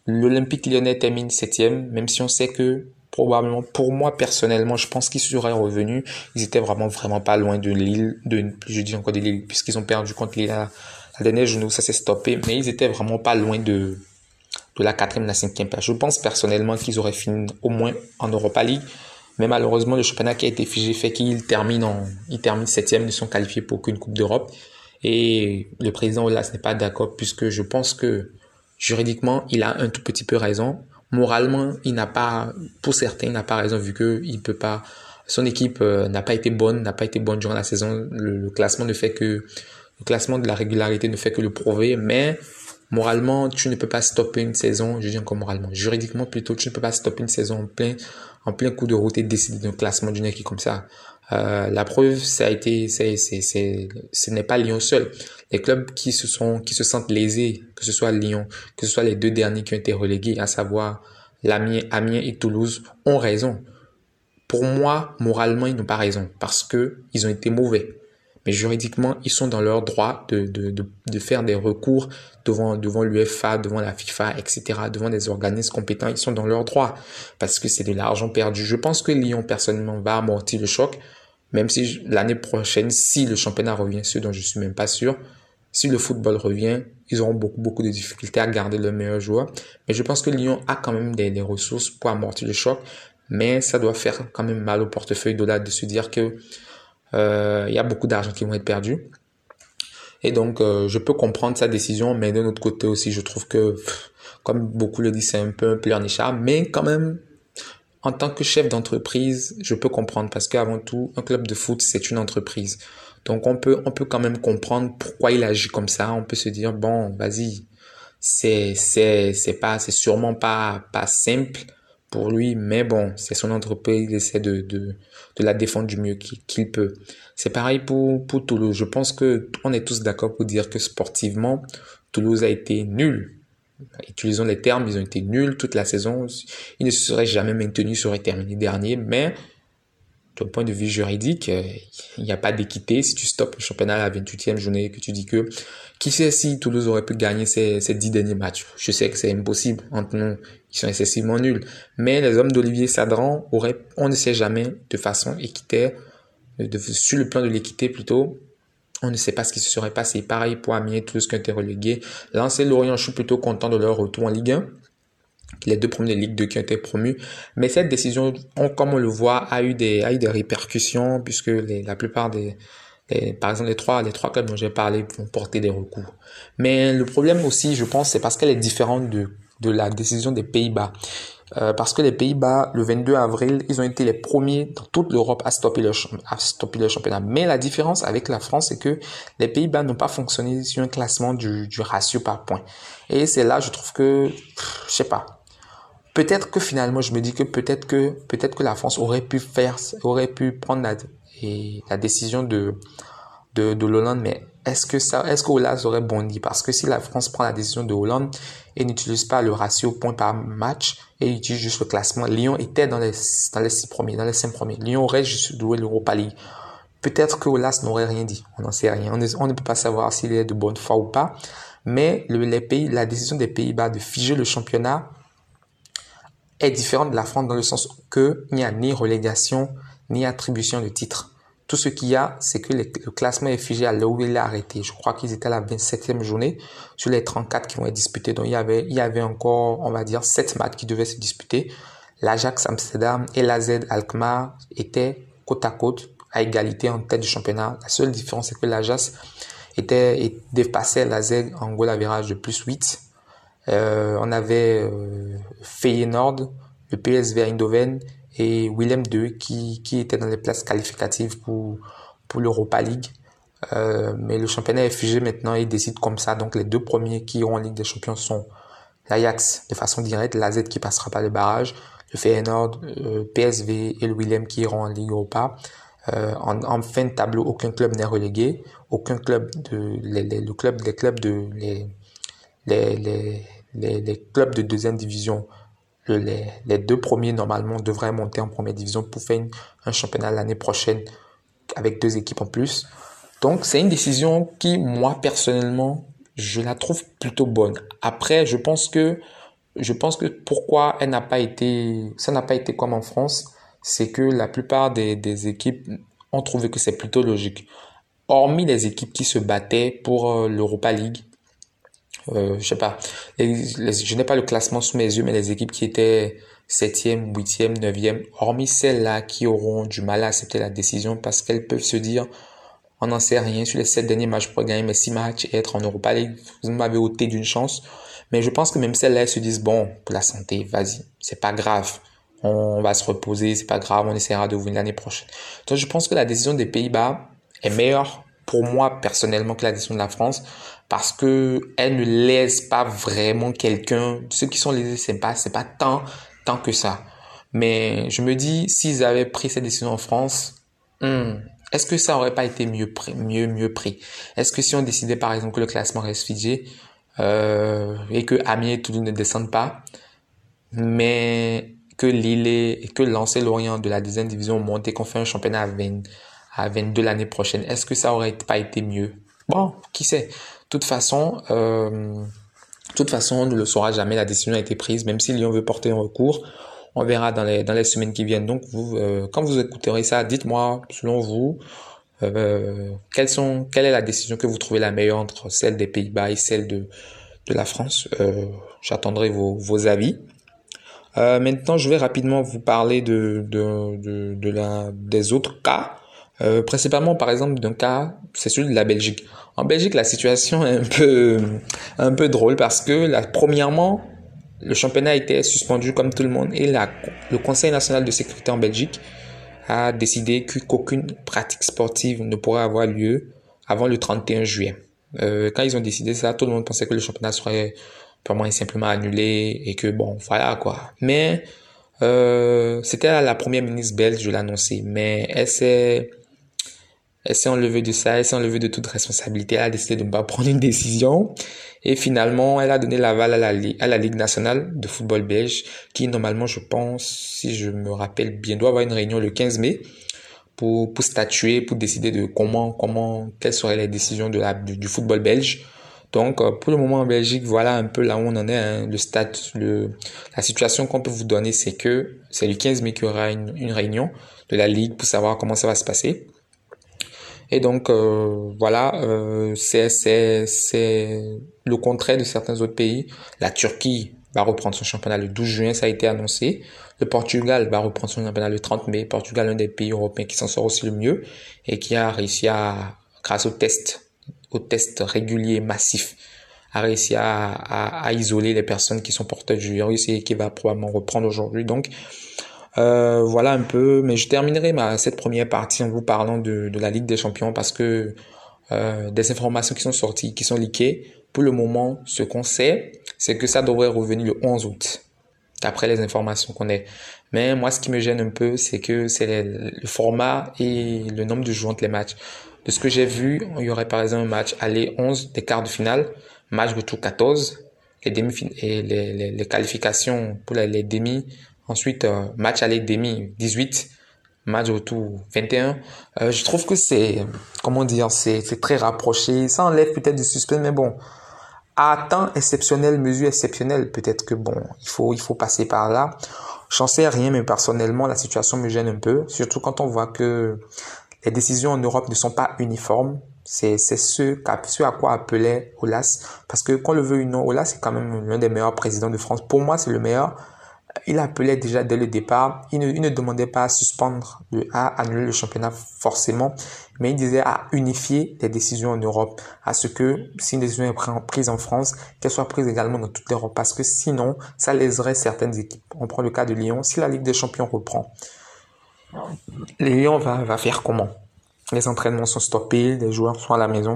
L'Olympique Lyonnais termine septième, même si on sait que probablement pour moi personnellement je pense qu'ils seraient revenus. Ils étaient vraiment vraiment pas loin de Lille de je dis encore de puisqu'ils ont perdu contre Lille la, la dernière journée ça s'est stoppé. Mais ils étaient vraiment pas loin de de la quatrième la cinquième place. Je pense personnellement qu'ils auraient fini au moins en Europa League. Mais malheureusement le championnat qui a été figé fait qu'ils terminent en ils terminent septième ne sont qualifiés pour aucune coupe d'Europe. Et le président Olas n'est pas d'accord puisque je pense que juridiquement il a un tout petit peu raison moralement, il n'a pas, pour certains, il n'a pas raison vu que il peut pas, son équipe euh, n'a pas été bonne, n'a pas été bonne durant la saison. Le, classement ne fait que, le classement de la régularité ne fait que le prouver, mais moralement, tu ne peux pas stopper une saison, je dis encore moralement, juridiquement plutôt, tu ne peux pas stopper une saison en plein, en plein coup de route et décider d'un classement d'une équipe comme ça. Euh, la preuve, ça a été, c'est, c'est, c'est, ce n'est pas Lyon seul. Les clubs qui se sont, qui se sentent lésés, que ce soit Lyon, que ce soit les deux derniers qui ont été relégués, à savoir l'Amiens, Amiens et Toulouse, ont raison. Pour moi, moralement, ils n'ont pas raison parce que ils ont été mauvais. mais juridiquement, ils sont dans leur droit de, de, de, de faire des recours devant, devant l'UFA, devant la FIFA, etc., devant des organismes compétents. Ils sont dans leur droit parce que c'est de l'argent perdu. Je pense que Lyon, personnellement, va amortir le choc, même si l'année prochaine, si le championnat revient, ce dont je suis même pas sûr, si le football revient, ils auront beaucoup, beaucoup de difficultés à garder le meilleur joueur. Mais je pense que Lyon a quand même des, des ressources pour amortir le choc. Mais ça doit faire quand même mal au portefeuille de de se dire que euh, il y a beaucoup d'argent qui vont être perdus. Et donc, euh, je peux comprendre sa décision, mais d'un autre côté aussi, je trouve que, comme beaucoup le disent, c'est un peu un pleurnichard, mais quand même, en tant que chef d'entreprise, je peux comprendre parce qu'avant tout, un club de foot, c'est une entreprise. Donc, on peut, on peut quand même comprendre pourquoi il agit comme ça. On peut se dire, bon, vas-y, c'est, c'est, c'est pas, c'est sûrement pas, pas simple pour lui, mais bon, c'est son entreprise, il essaie de, de, de la défendre du mieux qu'il peut. C'est pareil pour, pour Toulouse. Je pense que on est tous d'accord pour dire que sportivement, Toulouse a été nul. Utilisons les termes, ils ont été nuls toute la saison. Ils ne se seraient jamais maintenus, seraient terminés dernier, mais d'un point de vue juridique, euh, il n'y a pas d'équité. Si tu stoppes le championnat à la 28e journée, que tu dis que qui sait si Toulouse aurait pu gagner ces, ces 10 derniers matchs? Je sais que c'est impossible entre nous, ils sont excessivement nuls. Mais les hommes d'Olivier Sadran auraient, on ne sait jamais, de façon équitaire, de, sur le plan de l'équité plutôt, on ne sait pas ce qui se serait passé. Pareil pour Amiens, Toulouse qui ont été relégués. Lancer Lorient, je suis plutôt content de leur retour en Ligue 1 les deux premiers Ligue 2 qui ont été promus. Mais cette décision, comme on le voit, a eu des, a eu des répercussions puisque la plupart des, par exemple, les trois, les trois clubs dont j'ai parlé vont porter des recours. Mais le problème aussi, je pense, c'est parce qu'elle est différente de, de la décision des Pays-Bas. Euh, parce que les Pays-Bas, le 22 avril, ils ont été les premiers dans toute l'Europe à le, à stopper le championnat. Mais la différence avec la France, c'est que les Pays-Bas n'ont pas fonctionné sur un classement du, du ratio par point. Et c'est là, je trouve que, je sais pas, peut-être que finalement, je me dis que peut-être que peut-être que la France aurait pu faire, aurait pu prendre la, et la décision de de, de Hollande, mais est-ce que ça, est-ce que Hollande aurait bondi? Parce que si la France prend la décision de Hollande et n'utilise pas le ratio point par match et utilise juste le classement, Lyon était dans les dans les six premiers, dans les cinq premiers. Lyon aurait juste joué l'Europa League. Peut-être que Olas n'aurait rien dit. On n'en sait rien. On, ne peut pas savoir s'il est de bonne foi ou pas. Mais le, les pays, la décision des Pays-Bas de figer le championnat est différente de la France dans le sens que il n'y a ni relégation ni attribution de titres. Tout ce qu'il y a, c'est que le classement est figé à là où il est arrêté. Je crois qu'ils étaient à la 27e journée sur les 34 qui vont être disputés. Donc il y avait, il y avait encore, on va dire, 7 matchs qui devaient se disputer. L'Ajax Amsterdam et l'AZ Alkmaar étaient côte à côte à égalité en tête du championnat. La seule différence, c'est que l'Ajax était, dépassait l'AZ en goal à virage de plus 8 euh, on avait euh, Feyenoord, le PSV Eindhoven et Willem II qui, qui étaient dans les places qualificatives pour, l'Europa League. Euh, mais le championnat est figé maintenant et décide comme ça. Donc les deux premiers qui iront en Ligue des Champions sont l'Ajax de façon directe, l'AZ qui passera par les barrages, le Feyenoord, euh, PSV et le Willem qui iront en Ligue Europa. Euh, en, fin de tableau, aucun club n'est relégué, aucun club de le club de deuxième division, les, deux premiers normalement devraient monter en première division pour faire un championnat l'année prochaine avec deux équipes en plus. Donc c'est une décision qui, moi personnellement, je la trouve plutôt bonne. Après, je pense que je pense que pourquoi elle n'a pas été, ça n'a pas été comme en France, c'est que la plupart des, des équipes ont trouvé que c'est plutôt logique. Hormis les équipes qui se battaient pour euh, l'Europa League, euh, je sais pas, je n'ai pas le classement sous mes yeux, mais les équipes qui étaient septième, huitième, neuvième, hormis celles-là qui auront du mal à accepter la décision parce qu'elles peuvent se dire, on n'en sait rien, sur les sept derniers matchs, je pourrais gagner mes six matchs et être en Europa League, vous m'avez ôté d'une chance. Mais je pense que même celles-là, elles se disent, bon, pour la santé, vas-y, c'est pas grave. On va se reposer, c'est pas grave, on essaiera de venir l'année prochaine. Donc je pense que la décision des Pays-Bas est meilleure pour moi personnellement que la décision de la France parce que elle ne laisse pas vraiment quelqu'un ceux qui sont lésés c'est pas c'est pas tant tant que ça mais je me dis s'ils avaient pris cette décision en France hmm, est-ce que ça aurait pas été mieux pris mieux mieux pris? Est-ce que si on décidait par exemple que le classement reste figé euh, et que Amiens et Toulouse ne descendent pas mais que Lille et que lancer Lorient de la deuxième division monte et qu'on fait un championnat à 20 à 22 l'année prochaine. Est-ce que ça aurait pas été mieux? Bon, qui sait? Toute façon, euh, toute façon, on ne le saura jamais. La décision a été prise, même si Lyon veut porter un recours. On verra dans les, semaines qui viennent. Donc, vous, euh, quand vous écouterez ça, dites-moi, selon vous, euh, quelle est la décision que vous trouvez la meilleure entre celle des Pays-Bas et celle de, la France? J'attendrai vos, avis. Maintenant, je vais rapidement vous parler des autres cas. Principalement, par exemple, d'un cas, c'est celui de la Belgique. En Belgique, la situation est un peu, un peu drôle parce que, la, premièrement, le championnat était suspendu comme tout le monde et le Conseil national de sécurité en Belgique a décidé qu'aucune pratique sportive ne pourrait avoir lieu avant le 31 juillet. Euh, quand ils ont décidé ça, tout le monde pensait que le championnat serait purement et simplement annulé et que bon, voilà quoi. Mais euh, c'était la première ministre belge de l'annoncer, mais elle s'est elle s'est enlevée de ça, elle s'est enlevée de toute responsabilité, elle a décidé de ne pas prendre une décision. Et finalement, elle a donné l'aval à la, à la Ligue nationale de football belge, qui normalement, je pense, si je me rappelle bien, doit avoir une réunion le 15 mai pour, pour statuer, pour décider de comment, comment, quelles seraient les décisions de la, du, football belge. Donc, euh, pour le moment en Belgique, voilà un peu là où on en est. Hein. Le stade, le, la situation qu'on peut vous donner, c'est que c'est le 15 mai qu'il y aura une, une réunion de la Ligue pour savoir comment ça va se passer. Et donc euh, voilà, euh, c'est c'est le contraire de certains autres pays. La Turquie va reprendre son championnat le 12 juin, ça a été annoncé. Le Portugal va reprendre son championnat le 30 mai. Portugal, un des pays européens qui s'en sort aussi le mieux et qui a réussi à, grâce au test, au test régulier massif, a réussi à, à, à isoler les personnes qui sont porteuses du virus et qui va probablement reprendre aujourd'hui. Donc euh, voilà un peu, mais je terminerai cette première partie en vous parlant de, la Ligue des Champions parce que euh, des informations qui sont sorties, qui sont liquées, pour le moment, ce qu'on sait, c'est que ça devrait revenir le 11 août, d'après les informations qu'on a. Mais moi, ce qui me gêne un peu, c'est que c'est le, format et le nombre de joueurs entre les matchs. De ce que j'ai vu, il y aurait par exemple un match aller 11 des quarts de finale, match retour 14, les demi et qualifications pour les, les demi Ensuite, euh, match aller demi 18, match retour 21. Euh, je trouve que c'est, comment dire, c'est, très rapproché. Ça enlève peut-être du suspense, mais bon, à temps exceptionnel, mesure exceptionnelle, peut-être que bon, il faut, il faut passer par là. J'en sais rien, mais personnellement, la situation me gêne un peu, surtout quand on voit que les décisions en Europe ne sont pas uniformes. C'est ce, ce à quoi appelait Olas. Parce que, qu'on le veut ou non, Olas est quand même l'un des meilleurs présidents de France. Pour moi, c'est le meilleur il appelait déjà dès le départ, il ne, il ne demandait pas à suspendre, à annuler le championnat forcément, mais il disait à unifier les décisions en Europe, à ce que si une décision est prise en France, qu'elle soit prise également dans toute l'Europe, parce que sinon, ça léserait certaines équipes. On prend le cas de Lyon, si la Ligue des Champions reprend, Lyon va, va faire comment? Les entraînements sont stoppés, les joueurs sont à la maison,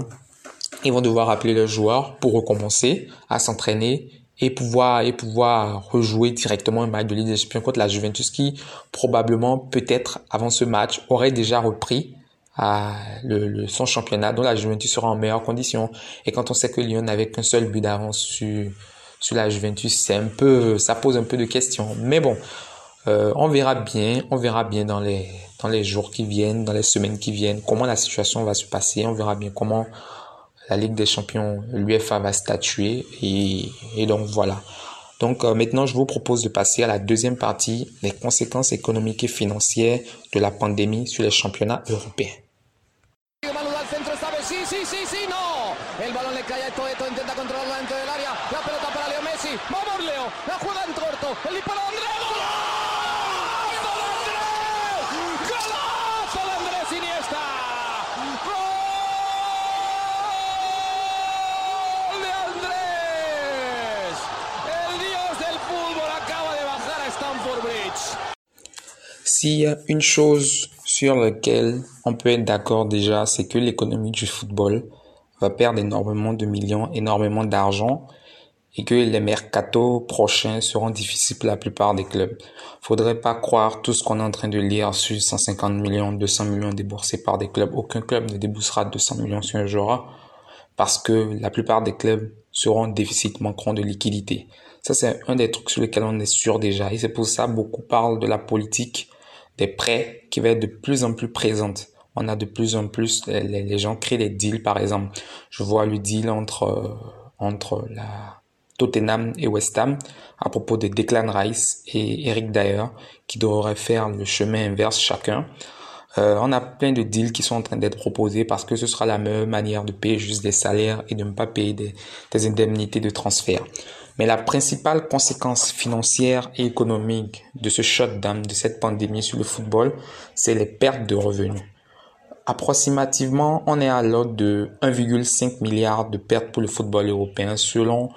ils vont devoir appeler les joueurs pour recommencer à s'entraîner et pouvoir et pouvoir rejouer directement un match de Ligue des Champions contre la Juventus qui probablement peut-être avant ce match aurait déjà repris à le, le, son championnat dont la Juventus sera en meilleure condition. Et quand on sait que Lyon n'avait qu'un seul but d'avance sur sur la Juventus c'est un peu ça pose un peu de questions. Mais bon euh, on verra bien on verra bien dans les dans les jours qui viennent dans les semaines qui viennent comment la situation va se passer. On verra bien comment la Ligue des Champions, l'UFA va statuer et, et donc voilà. Donc euh, maintenant, je vous propose de passer à la deuxième partie, les conséquences économiques et financières de la pandémie sur les championnats européens. S'il y a une chose sur laquelle on peut être d'accord déjà, c'est que l'économie du football va perdre énormément de millions, énormément d'argent et que les mercatos prochains seront difficiles pour la plupart des clubs. Faudrait pas croire tout ce qu'on est en train de lire sur 150 millions, 200 millions déboursés par des clubs. Aucun club ne déboursera 200 millions sur un joueur parce que la plupart des clubs seront en déficit, manqueront de liquidité. Ça, c'est un des trucs sur lesquels on est sûr déjà. Et c'est pour ça beaucoup parlent de la politique des prêts qui va être de plus en plus présente. on a de plus en plus, les, gens créent des deals, par exemple. Je vois le deal entre, euh, entre la Tottenham et West Ham à propos de Declan Rice et Eric Dyer qui devraient faire le chemin inverse chacun. Euh, on a plein de deals qui sont en train d'être proposés parce que ce sera la meilleure manière de payer juste des salaires et de ne pas payer des indemnités de transfert. Mais la principale conséquence financière et économique de ce shutdown, de cette pandémie sur le football, c'est les pertes de revenus. Approximativement, on est à l'ordre de 1,5 milliard de pertes pour le football européen selon,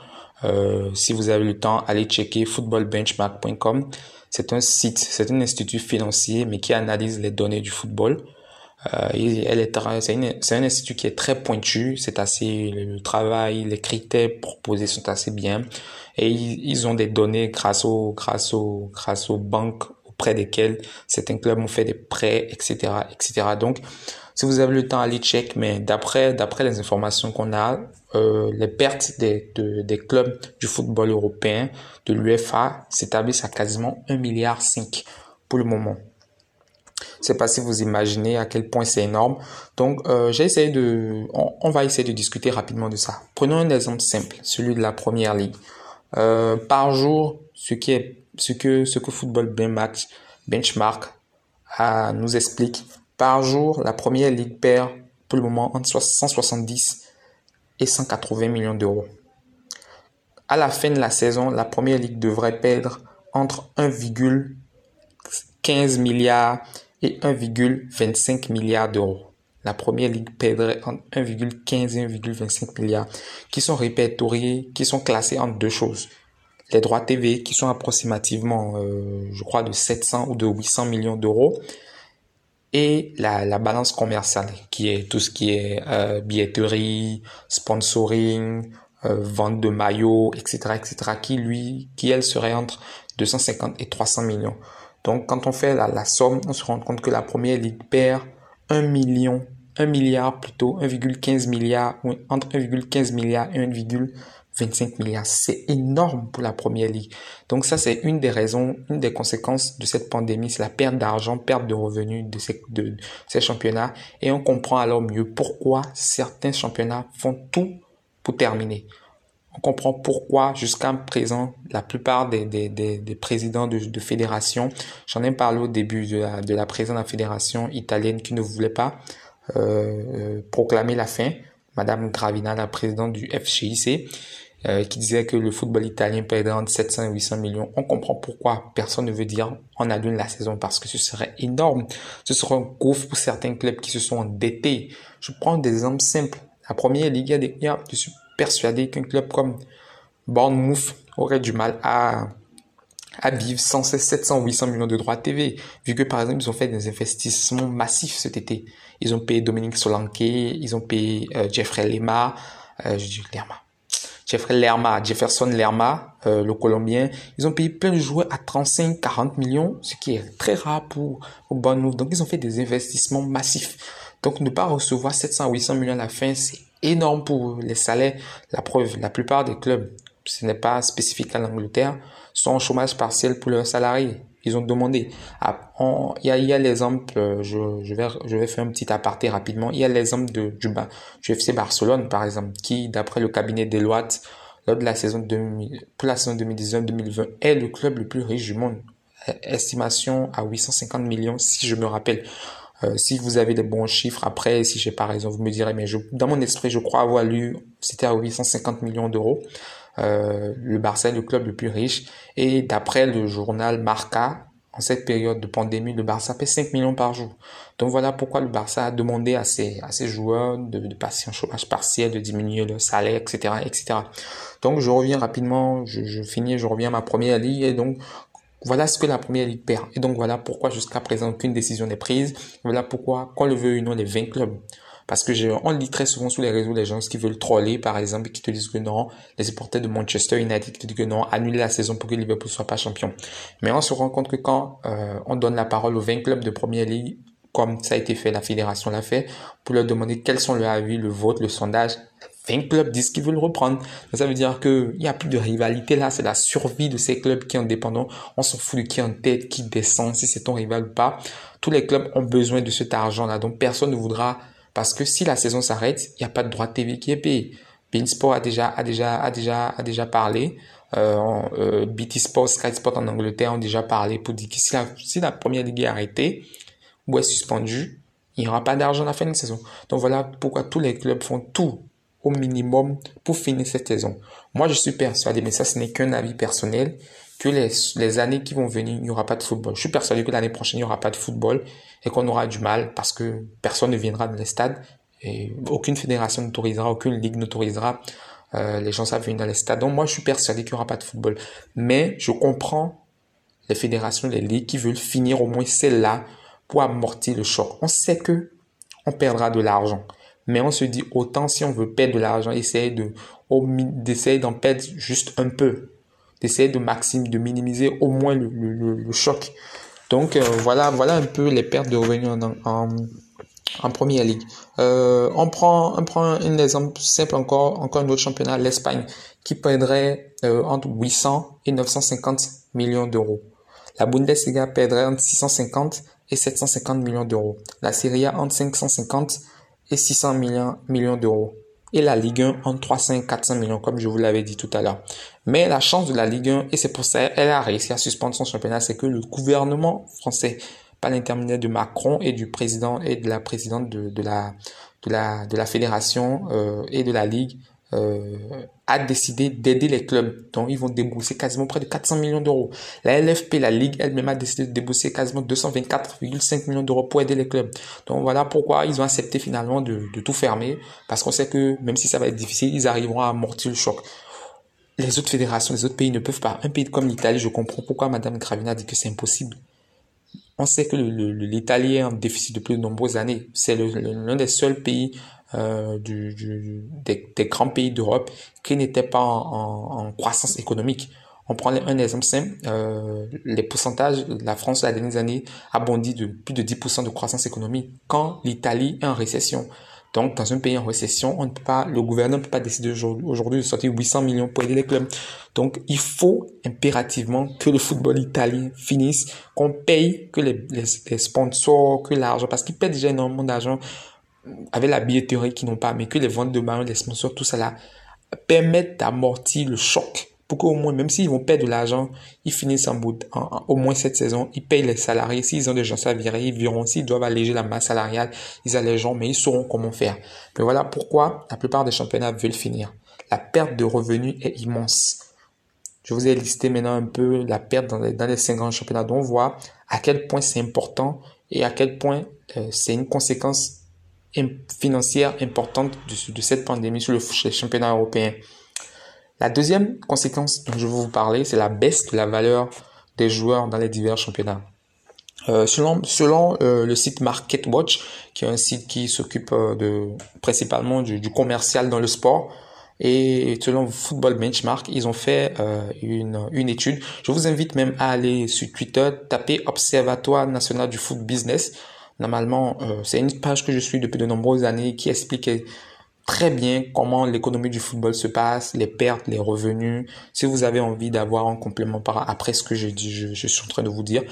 euh, si vous avez le temps, allez checker footballbenchmark.com. C'est un site, c'est un institut financier, mais qui analyse les données du football. Euh, elle est, c'est, un institut qui est très pointu, c'est assez, le travail, les critères proposés sont assez bien, et ils, ont des données grâce aux, grâce aux, grâce aux banques auprès desquelles certains clubs ont fait des prêts, etc., etc. Donc, si vous avez le temps, allez check, mais d'après, d'après les informations qu'on a, euh, les pertes des, des clubs du football européen, de l'UFA, s'établissent à quasiment 1,5 milliard pour le moment. Je sais pas si vous imaginez à quel point c'est énorme. Donc, euh, de, on, va essayer de discuter rapidement de ça. Prenons un exemple simple, celui de la première ligue. Euh, par jour, ce qui est, ce que, ce que Football Benchmark, Benchmark euh, nous explique. Par jour, la première ligue perd pour le moment entre 170 et 180 millions d'euros. À la fin de la saison, la première ligue devrait perdre entre 1,15 milliard et 1,25 milliard d'euros. La première ligue perdrait entre 1,15 et 1,25 milliard qui sont répertoriés, qui sont classés en deux choses. Les droits TV qui sont approximativement, euh, je crois, de 700 ou de 800 millions d'euros et la, la, balance commerciale qui est tout ce qui est euh, billetterie, sponsoring, euh, vente de maillots, etc., etc., qui lui, qui elle serait entre 250 et 300 millions. Donc, quand on fait la, somme, on se rend compte que la première ligue perd 1 million, 1 milliard plutôt, 1,15 milliard, ou entre 1,15 milliard et 1,25 milliard. C'est énorme pour la première ligue. Donc ça, c'est une des raisons, une des conséquences de cette pandémie, c'est la perte d'argent, perte de revenus de ces, de ces championnats. Et on comprend alors mieux pourquoi certains championnats font tout pour terminer on comprend pourquoi jusqu'à présent la plupart des, des, des, des présidents de, de fédérations, j'en ai parlé au début de la, de la présidente de la fédération italienne qui ne voulait pas euh, euh proclamer la fin, Madame Gravina, la présidente du FCIC, euh, qui disait que le football italien perdrait entre 700 et 800 millions. On comprend pourquoi personne ne veut dire on annule la saison parce que ce serait énorme. Ce serait un gouffre pour certains clubs qui se sont endettés. Je prends des exemples simples. La première ligue, il y a des, il suis persuadé qu'un club comme Bournemouth aurait du mal à, vivre sans ces 700 800 millions de droits TV, vu que par exemple ils ont fait des investissements massifs cet été. Ils ont payé Dominique Solanke, ils ont payé euh, Jeffrey Lerma, euh, je dis Lerma, Jeffrey Lerma, Jefferson Lerma, euh, le Colombien. Ils ont payé plein de joueurs à 35, 40 millions, ce qui est très rare pour, pour Bournemouth. Donc ils ont fait des investissements massifs. Donc ne pas recevoir 700 800 millions à la fin, c'est énorme pour les salaires. La preuve, la plupart des clubs, ce n'est pas spécifique à l'Angleterre, sont en chômage partiel pour leurs salariés. Ils ont demandé. Ah, il y a, y a l'exemple, euh, je, je, vais, je vais faire un petit aparté rapidement. Il y a l'exemple du, du FC Barcelone, par exemple, qui, d'après le cabinet Deloitte, lors de la saison 2000, pour la saison 2019-2020, est le club le plus riche du monde. Estimation à 850 millions, si je me rappelle. Euh, si vous avez des bons chiffres, après, si j'ai pas raison, vous me direz, mais je, dans mon esprit, je crois avoir lu, c'était à 850 millions d'euros. Euh, le Barça est le club le plus riche. Et d'après le journal Marca, en cette période de pandémie, le Barça paie 5 millions par jour. Donc voilà pourquoi le Barça a demandé à ses, à ses joueurs de, passer en chômage partiel, de diminuer le salaire, etc., etc. Donc je reviens rapidement, je, je finis, je reviens à ma première ligue. Et donc, voilà ce que la première ligue perd. Et donc voilà pourquoi jusqu'à présent aucune décision n'est prise. Voilà pourquoi, qu'on le veut ou non, les 20 clubs. Parce que on lit très souvent sur les réseaux les gens qui veulent troller, par exemple, qui te disent que non, les supporters de Manchester United qui te disent que non, annuler la saison pour que Liverpool soit pas champion. Mais on se rend compte que quand euh, on donne la parole aux 20 clubs de première ligue, comme ça a été fait, la fédération l'a fait, pour leur demander quels sont leurs avis, le vote, le sondage, 20 clubs disent qu'ils veulent reprendre. ça veut dire qu'il n'y a plus de rivalité là, c'est la survie de ces clubs qui sont indépendants. On s'en fout de qui est en tête, qui descend, si c'est ton rival ou pas. Tous les clubs ont besoin de cet argent-là. Donc personne ne voudra, parce que si la saison s'arrête, il n'y a pas de droit de TV qui est payé. Beansport a déjà, a déjà, a déjà, a déjà parlé. Euh, euh, BT Sport, Sky Sport en Angleterre ont déjà parlé pour dire que si la, si la première ligue est arrêtée ou est suspendue, il n'y aura pas d'argent à la fin de la saison. Donc voilà pourquoi tous les clubs font tout au minimum pour finir cette saison. Moi, je suis persuadé, mais ça, ce n'est qu'un avis personnel, que les, les années qui vont venir, il n'y aura pas de football. Je suis persuadé que l'année prochaine, il n'y aura pas de football et qu'on aura du mal parce que personne ne viendra dans les stades et aucune fédération n'autorisera, aucune ligue n'autorisera euh, les gens à venir dans les stades. Donc moi, je suis persuadé qu'il n'y aura pas de football. Mais je comprends les fédérations, les ligues qui veulent finir au moins celle-là pour amortir le choc. On sait que on perdra de l'argent. Mais on se dit autant si on veut perdre de l'argent, essayer de, d'essayer d'en perdre juste un peu. D'essayer de maximiser, de minimiser au moins le, le, le choc. Donc euh, voilà, voilà un peu les pertes de revenus en, en, en première ligue. Euh, on prend, on prend un exemple simple encore, encore un autre championnat, l'Espagne, qui perdrait euh, entre 800 et 950 millions d'euros. La Bundesliga perdrait entre 650 et 750 millions d'euros. La Serie A entre 550 et 600 millions, millions d'euros. Et la Ligue 1 entre 300 et 400 millions, comme je vous l'avais dit tout à l'heure. Mais la chance de la Ligue 1, et c'est pour ça qu'elle a réussi à suspendre son championnat, c'est que le gouvernement français, par l'intermédiaire de Macron et du président et de la présidente de, de la, de, la, de la fédération euh, et de la Ligue, euh, a décidé d'aider les clubs. Donc, ils vont débourser quasiment près de 400 millions d'euros. La LFP, la Ligue elle-même a décidé de débourser quasiment 224,5 millions d'euros pour aider les clubs. Donc, voilà pourquoi ils ont accepté finalement de, de tout fermer. Parce qu'on sait que même si ça va être difficile, ils arriveront à amortir le choc. Les autres fédérations, les autres pays ne peuvent pas. Un pays comme l'Italie, je comprends pourquoi Madame Gravina dit que c'est impossible. On sait que l'Italie est en déficit depuis de nombreuses années. C'est l'un des seuls pays euh, du, du, des, des, grands pays d'Europe qui n'étaient pas en, en, croissance économique. On prend un exemple simple, euh, les pourcentages, la France, la dernière année, a bondi de plus de 10% de croissance économique quand l'Italie est en récession. Donc, dans un pays en récession, on ne peut pas, le gouvernement ne peut pas décider aujourd'hui de sortir 800 millions pour aider les clubs. Donc, il faut impérativement que le football italien finisse, qu'on paye, que les, les, les sponsors, que l'argent, parce qu'ils paient déjà énormément d'argent avec la billetterie qu'ils n'ont pas, mais que les ventes de maillots, les sponsors, tout cela permettent d'amortir le choc. Pour qu'au moins, même s'ils vont perdre de l'argent, ils finissent en bout, au moins cette saison, ils payent les salariés. S'ils ont des gens à virer, ils verront. S'ils doivent alléger la masse salariale, ils allégeront, mais ils sauront comment faire. Mais voilà pourquoi la plupart des championnats veulent finir. La perte de revenus est immense. Je vous ai listé maintenant un peu la perte dans les, dans les cinq grands championnats. Donc on voit à quel point c'est important et à quel point euh, c'est une conséquence financière importante de, cette pandémie sur le championnat européen. La deuxième conséquence dont je veux vous parler, c'est la baisse de la valeur des joueurs dans les divers championnats. Euh, selon selon euh, le site MarketWatch, qui est un site qui s'occupe euh, de principalement du, du, commercial dans le sport, et selon Football Benchmark, ils ont fait euh, une, une étude. Je vous invite même à aller sur Twitter, taper Observatoire national du foot business. Normalement, euh, c'est une page que je suis depuis de nombreuses années qui explique très bien comment l'économie du football se passe, les pertes, les revenus. Si vous avez envie d'avoir un complément par après ce que je, suis en train de vous dire,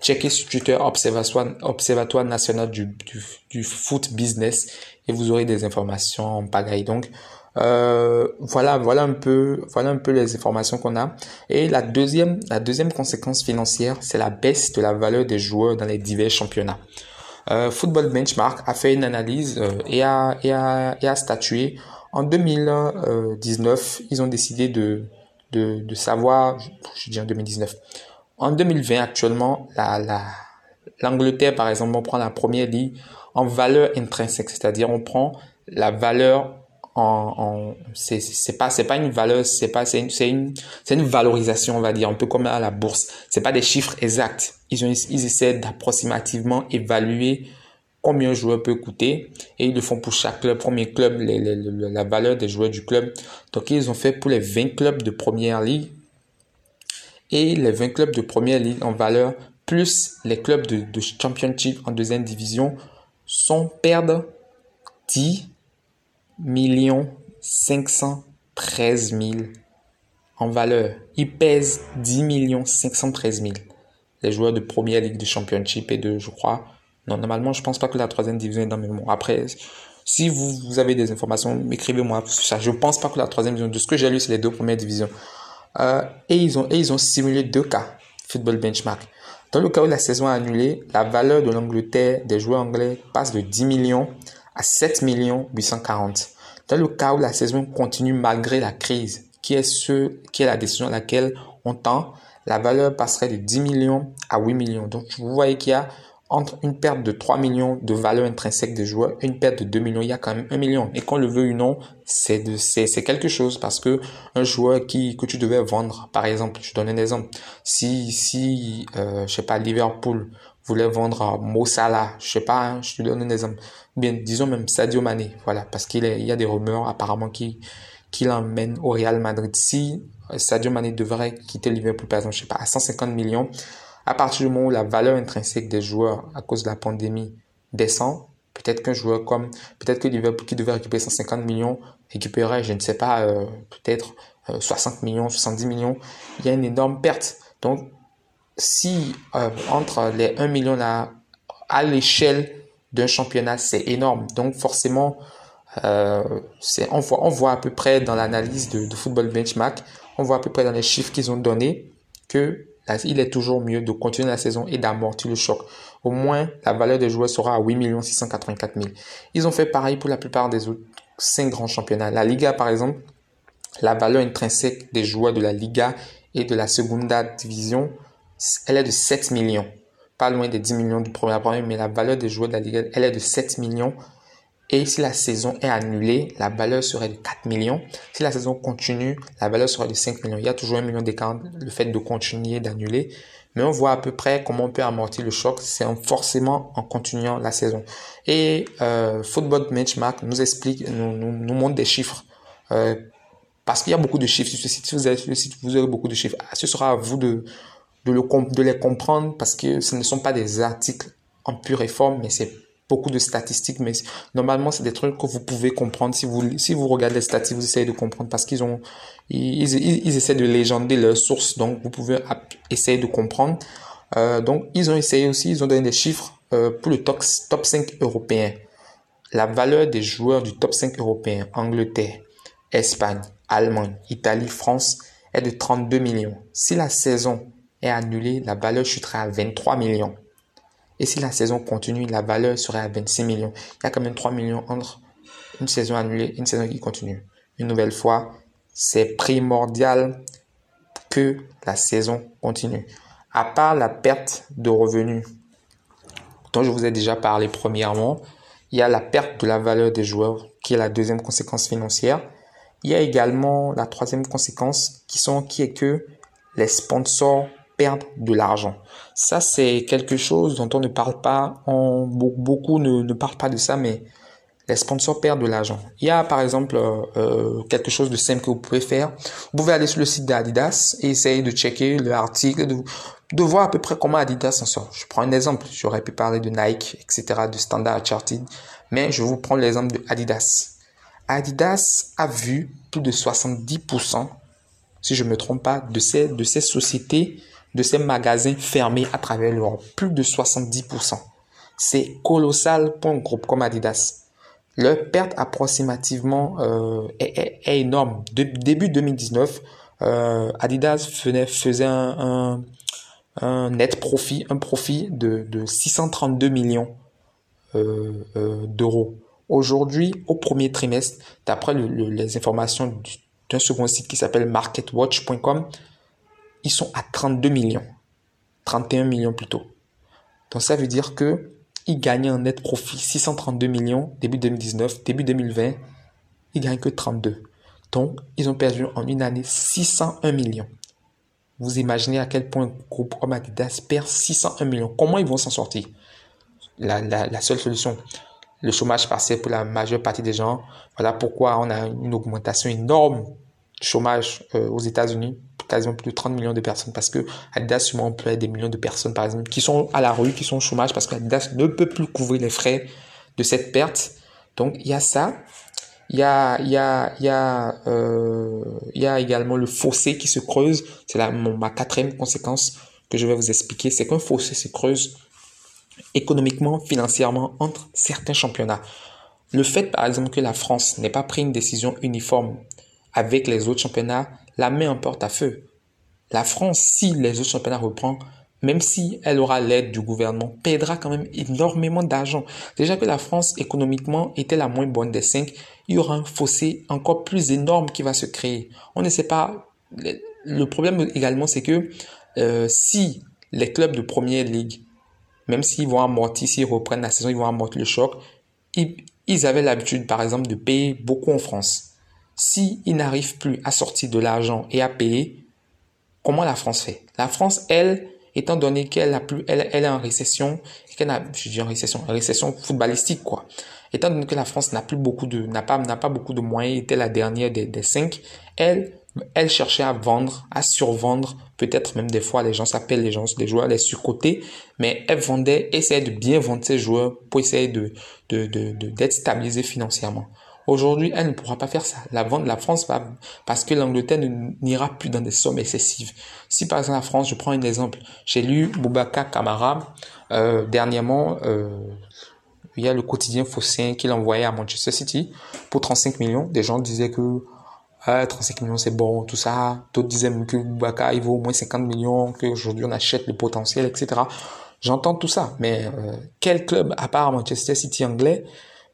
checkez sur Twitter Observatoire, national du, foot business et vous aurez des informations en pagaille. Donc, euh, voilà, voilà un peu, voilà un peu les informations qu'on a. Et la deuxième, la deuxième conséquence financière, c'est la baisse de la valeur des joueurs dans les divers championnats. Euh, Football Benchmark a fait une analyse euh, et, a, et, a, et a statué. En 2019, ils ont décidé de, de, de savoir, je dis en 2019, en 2020 actuellement, la, la, l'Angleterre par exemple, on prend la première ligue en valeur intrinsèque, c'est-à-dire on prend la valeur en, en c'est c'est pas c'est pas une valeur c'est pas c'est une c'est une c'est une valorisation on va dire un peu comme à la bourse. C'est pas des chiffres exacts. Ils ont ils essaient d'approximativement évaluer combien un joueur peut coûter et ils le font pour chaque club premier club la valeur des joueurs du club. Donc ils ont fait pour les 20 clubs de première ligue et les 20 clubs de première ligue en valeur plus les clubs de, de championship en deuxième division sont perdre 10 millions, 513 000 en valeur. Ils pèsent 10 millions 513 000. Les joueurs de première ligue de championship et de, je crois, non, normalement, je pense pas que la troisième division est dans mes mots. Après, si vous, vous avez des informations, écrivez-moi ça. Je pense pas que la troisième division, de ce que j'ai lu, c'est les deux premières divisions. Euh, et ils ont, et ils ont simulé deux cas, football benchmark. Dans le cas où la saison est annulée, la valeur de l'Angleterre des joueurs anglais passe de 10 millions à 7 millions 840. Dans le cas où la saison continue malgré la crise, qui est ce, qui est la décision à laquelle on tend, la valeur passerait de 10 millions à 8 millions. Donc, vous voyez qu'il y a entre une perte de 3 millions de valeur intrinsèque des joueurs une perte de 2 millions, il y a quand même 1 million. Et qu'on le veut ou non, c'est de, c'est, c'est quelque chose parce que un joueur qui, que tu devais vendre, par exemple, je donne un exemple. Si, si, euh, je sais pas, Liverpool voulait vendre Mo Salah, je sais pas, hein, je te donne un exemple. Bien, disons même Sadio Mané, voilà, parce qu'il il y a des rumeurs apparemment qui, qui l'emmènent au Real Madrid. Si euh, Sadio Mané devrait quitter Liverpool, par exemple, je sais pas, à 150 millions, à partir du moment où la valeur intrinsèque des joueurs à cause de la pandémie descend, peut-être qu'un joueur comme, peut-être que Liverpool qui devait récupérer 150 millions récupérerait, je ne sais pas, euh, peut-être 60 euh, millions, 70 millions. Il y a une énorme perte. Donc, si euh, entre les 1 million là, à l'échelle d'un championnat, c'est énorme. Donc, forcément, c'est, on, voit, on voit à peu près dans l'analyse de, Football Benchmark, on voit à peu près dans les chiffres qu'ils ont donnés que il est toujours mieux de continuer la saison et d'amortir le choc. Au moins, la valeur des joueurs sera à 8 684 000. Ils ont fait pareil pour la plupart des autres cinq grands championnats. La Liga, par exemple, la valeur intrinsèque des joueurs de la Liga et de la Segunda Division, elle est de 7 millions. Pas loin des 10 millions du premier premier, mais la valeur des joueurs de la Liga, elle est de 7 millions. Et si la saison est annulée, la valeur serait de 4 millions. Si la saison continue, la valeur serait de 5 millions. Il y a toujours un million d'écart, le fait de continuer, d'annuler. Mais on voit à peu près comment on peut amortir le choc. C'est forcément en continuant la saison. Et euh, Football Benchmark nous explique, nous, nous, montre des chiffres. Euh, parce qu'il y a beaucoup de chiffres sur ce site. Si vous avez sur le site, vous aurez beaucoup de chiffres. Ah, ce sera à vous de, de, le, de les comprendre parce que ce ne sont pas des articles en pure et forme, mais c'est beaucoup de statistiques, mais normalement, c'est des trucs que vous pouvez comprendre. Si vous, si vous regardez les statistiques, vous essayez de comprendre parce qu'ils ont, ils, ils, essaient de légender leurs sources. Donc, vous pouvez essayer de comprendre. Euh, donc, ils ont essayé aussi, ils ont donné des chiffres euh, pour le top, top 5 européen. La valeur des joueurs du top 5 européen, Angleterre, Espagne, Allemagne, Italie, France, est de 32 millions. Si la saison est annulée, la valeur chutera à 23 millions. Et si la saison continue, la valeur serait à 26 millions. Il y a quand même 3 millions entre une saison annulée et une saison qui continue. Une nouvelle fois, c'est primordial que la saison continue. À part la perte de revenus dont je vous ai déjà parlé premièrement, il y a la perte de la valeur des joueurs qui est la deuxième conséquence financière. Il y a également la troisième conséquence qui sont qui est que les sponsors perdre de l'argent. Ça, c'est quelque chose dont on ne parle pas, on, beaucoup ne, ne parlent pas de ça, mais les sponsors perdent de l'argent. Il y a par exemple euh, euh, quelque chose de simple que vous pouvez faire. Vous pouvez aller sur le site d'Adidas et essayer de checker l'article, de, de voir à peu près comment Adidas s'en sort. Je prends un exemple. J'aurais pu parler de Nike, etc., de Standard Chartered, mais je vous prends l'exemple de Adidas. Adidas a vu plus de 70%, si je me trompe pas, de ces, de ces sociétés de ces magasins fermés à travers l'Europe. Plus de 70%. C'est colossal pour un groupe comme Adidas. Leur perte approximativement euh, est, énorme. Début 2019, euh, Adidas faisait, faisait un, net profit, un profit de, 632 millions euh, d'euros. Aujourd'hui, au premier trimestre, d'après les informations d'un second site qui s'appelle marketwatch.com, ils sont à 32 millions. 31 millions plutôt. Donc ça veut dire que ils gagnaient un net profit 632 millions début 2019, début 2020, ils gagnent que 32. Donc ils ont perdu en une année 601 millions. Vous imaginez à quel point un groupe comme Adidas perd 601 millions. Comment ils vont s'en sortir? La, la, la seule solution, le chômage partiel pour la majeure partie des gens. Voilà pourquoi on a une augmentation énorme du chômage euh, aux États-Unis quasiment plus de 30 millions de personnes parce que Adidas sûrement emploie des millions de personnes par exemple qui sont à la rue, qui sont au chômage parce qu'Adidas ne peut plus couvrir les frais de cette perte. Donc il y a ça. il y a, y a, euh, y a également le fossé qui se creuse. C'est ma quatrième conséquence que je vais vous expliquer. C'est qu'un fossé se creuse économiquement, financièrement entre certains championnats. Le fait, par exemple, que la France n'ait pas pris une décision uniforme avec les autres championnats, la met en porte à feu. La France, si les autres championnats reprennent, même si elle aura l'aide du gouvernement, perdra quand même énormément d'argent. Déjà que la France, économiquement, était la moins bonne des cinq, il y aura un fossé encore plus énorme qui va se créer. On ne sait pas. Le problème également, c'est que euh, si les clubs de première ligue, même s'ils vont amortir, s'ils reprennent la saison, ils vont amortir le choc, ils avaient l'habitude, par exemple, de payer beaucoup en France. S'ils n'arrivent plus à sortir de l'argent et à payer, comment la France fait? La France, elle, étant donné qu'elle a plus, elle, est en récession, qu'elle a, je dis en récession, récession footballistique, quoi. Étant donné que la France n'a plus beaucoup de, n'a pas, n'a pas beaucoup de moyens, était la dernière des, des cinq, elle, elle cherchait à vendre, à survendre, peut-être même des fois les gens s'appellent les gens, les joueurs les surcotés, mais elle vendait, essayait de bien vendre ses joueurs pour essayer de, de, de, d'être stabilisée financièrement. Aujourd'hui, elle ne pourra pas faire ça. La vente, la France va, parce que l'Angleterre n'ira plus dans des sommes excessives. Si par exemple la France, je prends un exemple, j'ai lu Boubacar Camara euh, dernièrement, euh, il y a le quotidien Fossin qu'il envoyait à Manchester City pour 35 millions. Des gens disaient que ah, 35 millions c'est bon, tout ça. D'autres disaient que Boubacar il vaut au moins 50 millions, qu'aujourd'hui on achète le potentiel, etc. J'entends tout ça, mais euh, quel club à part Manchester City anglais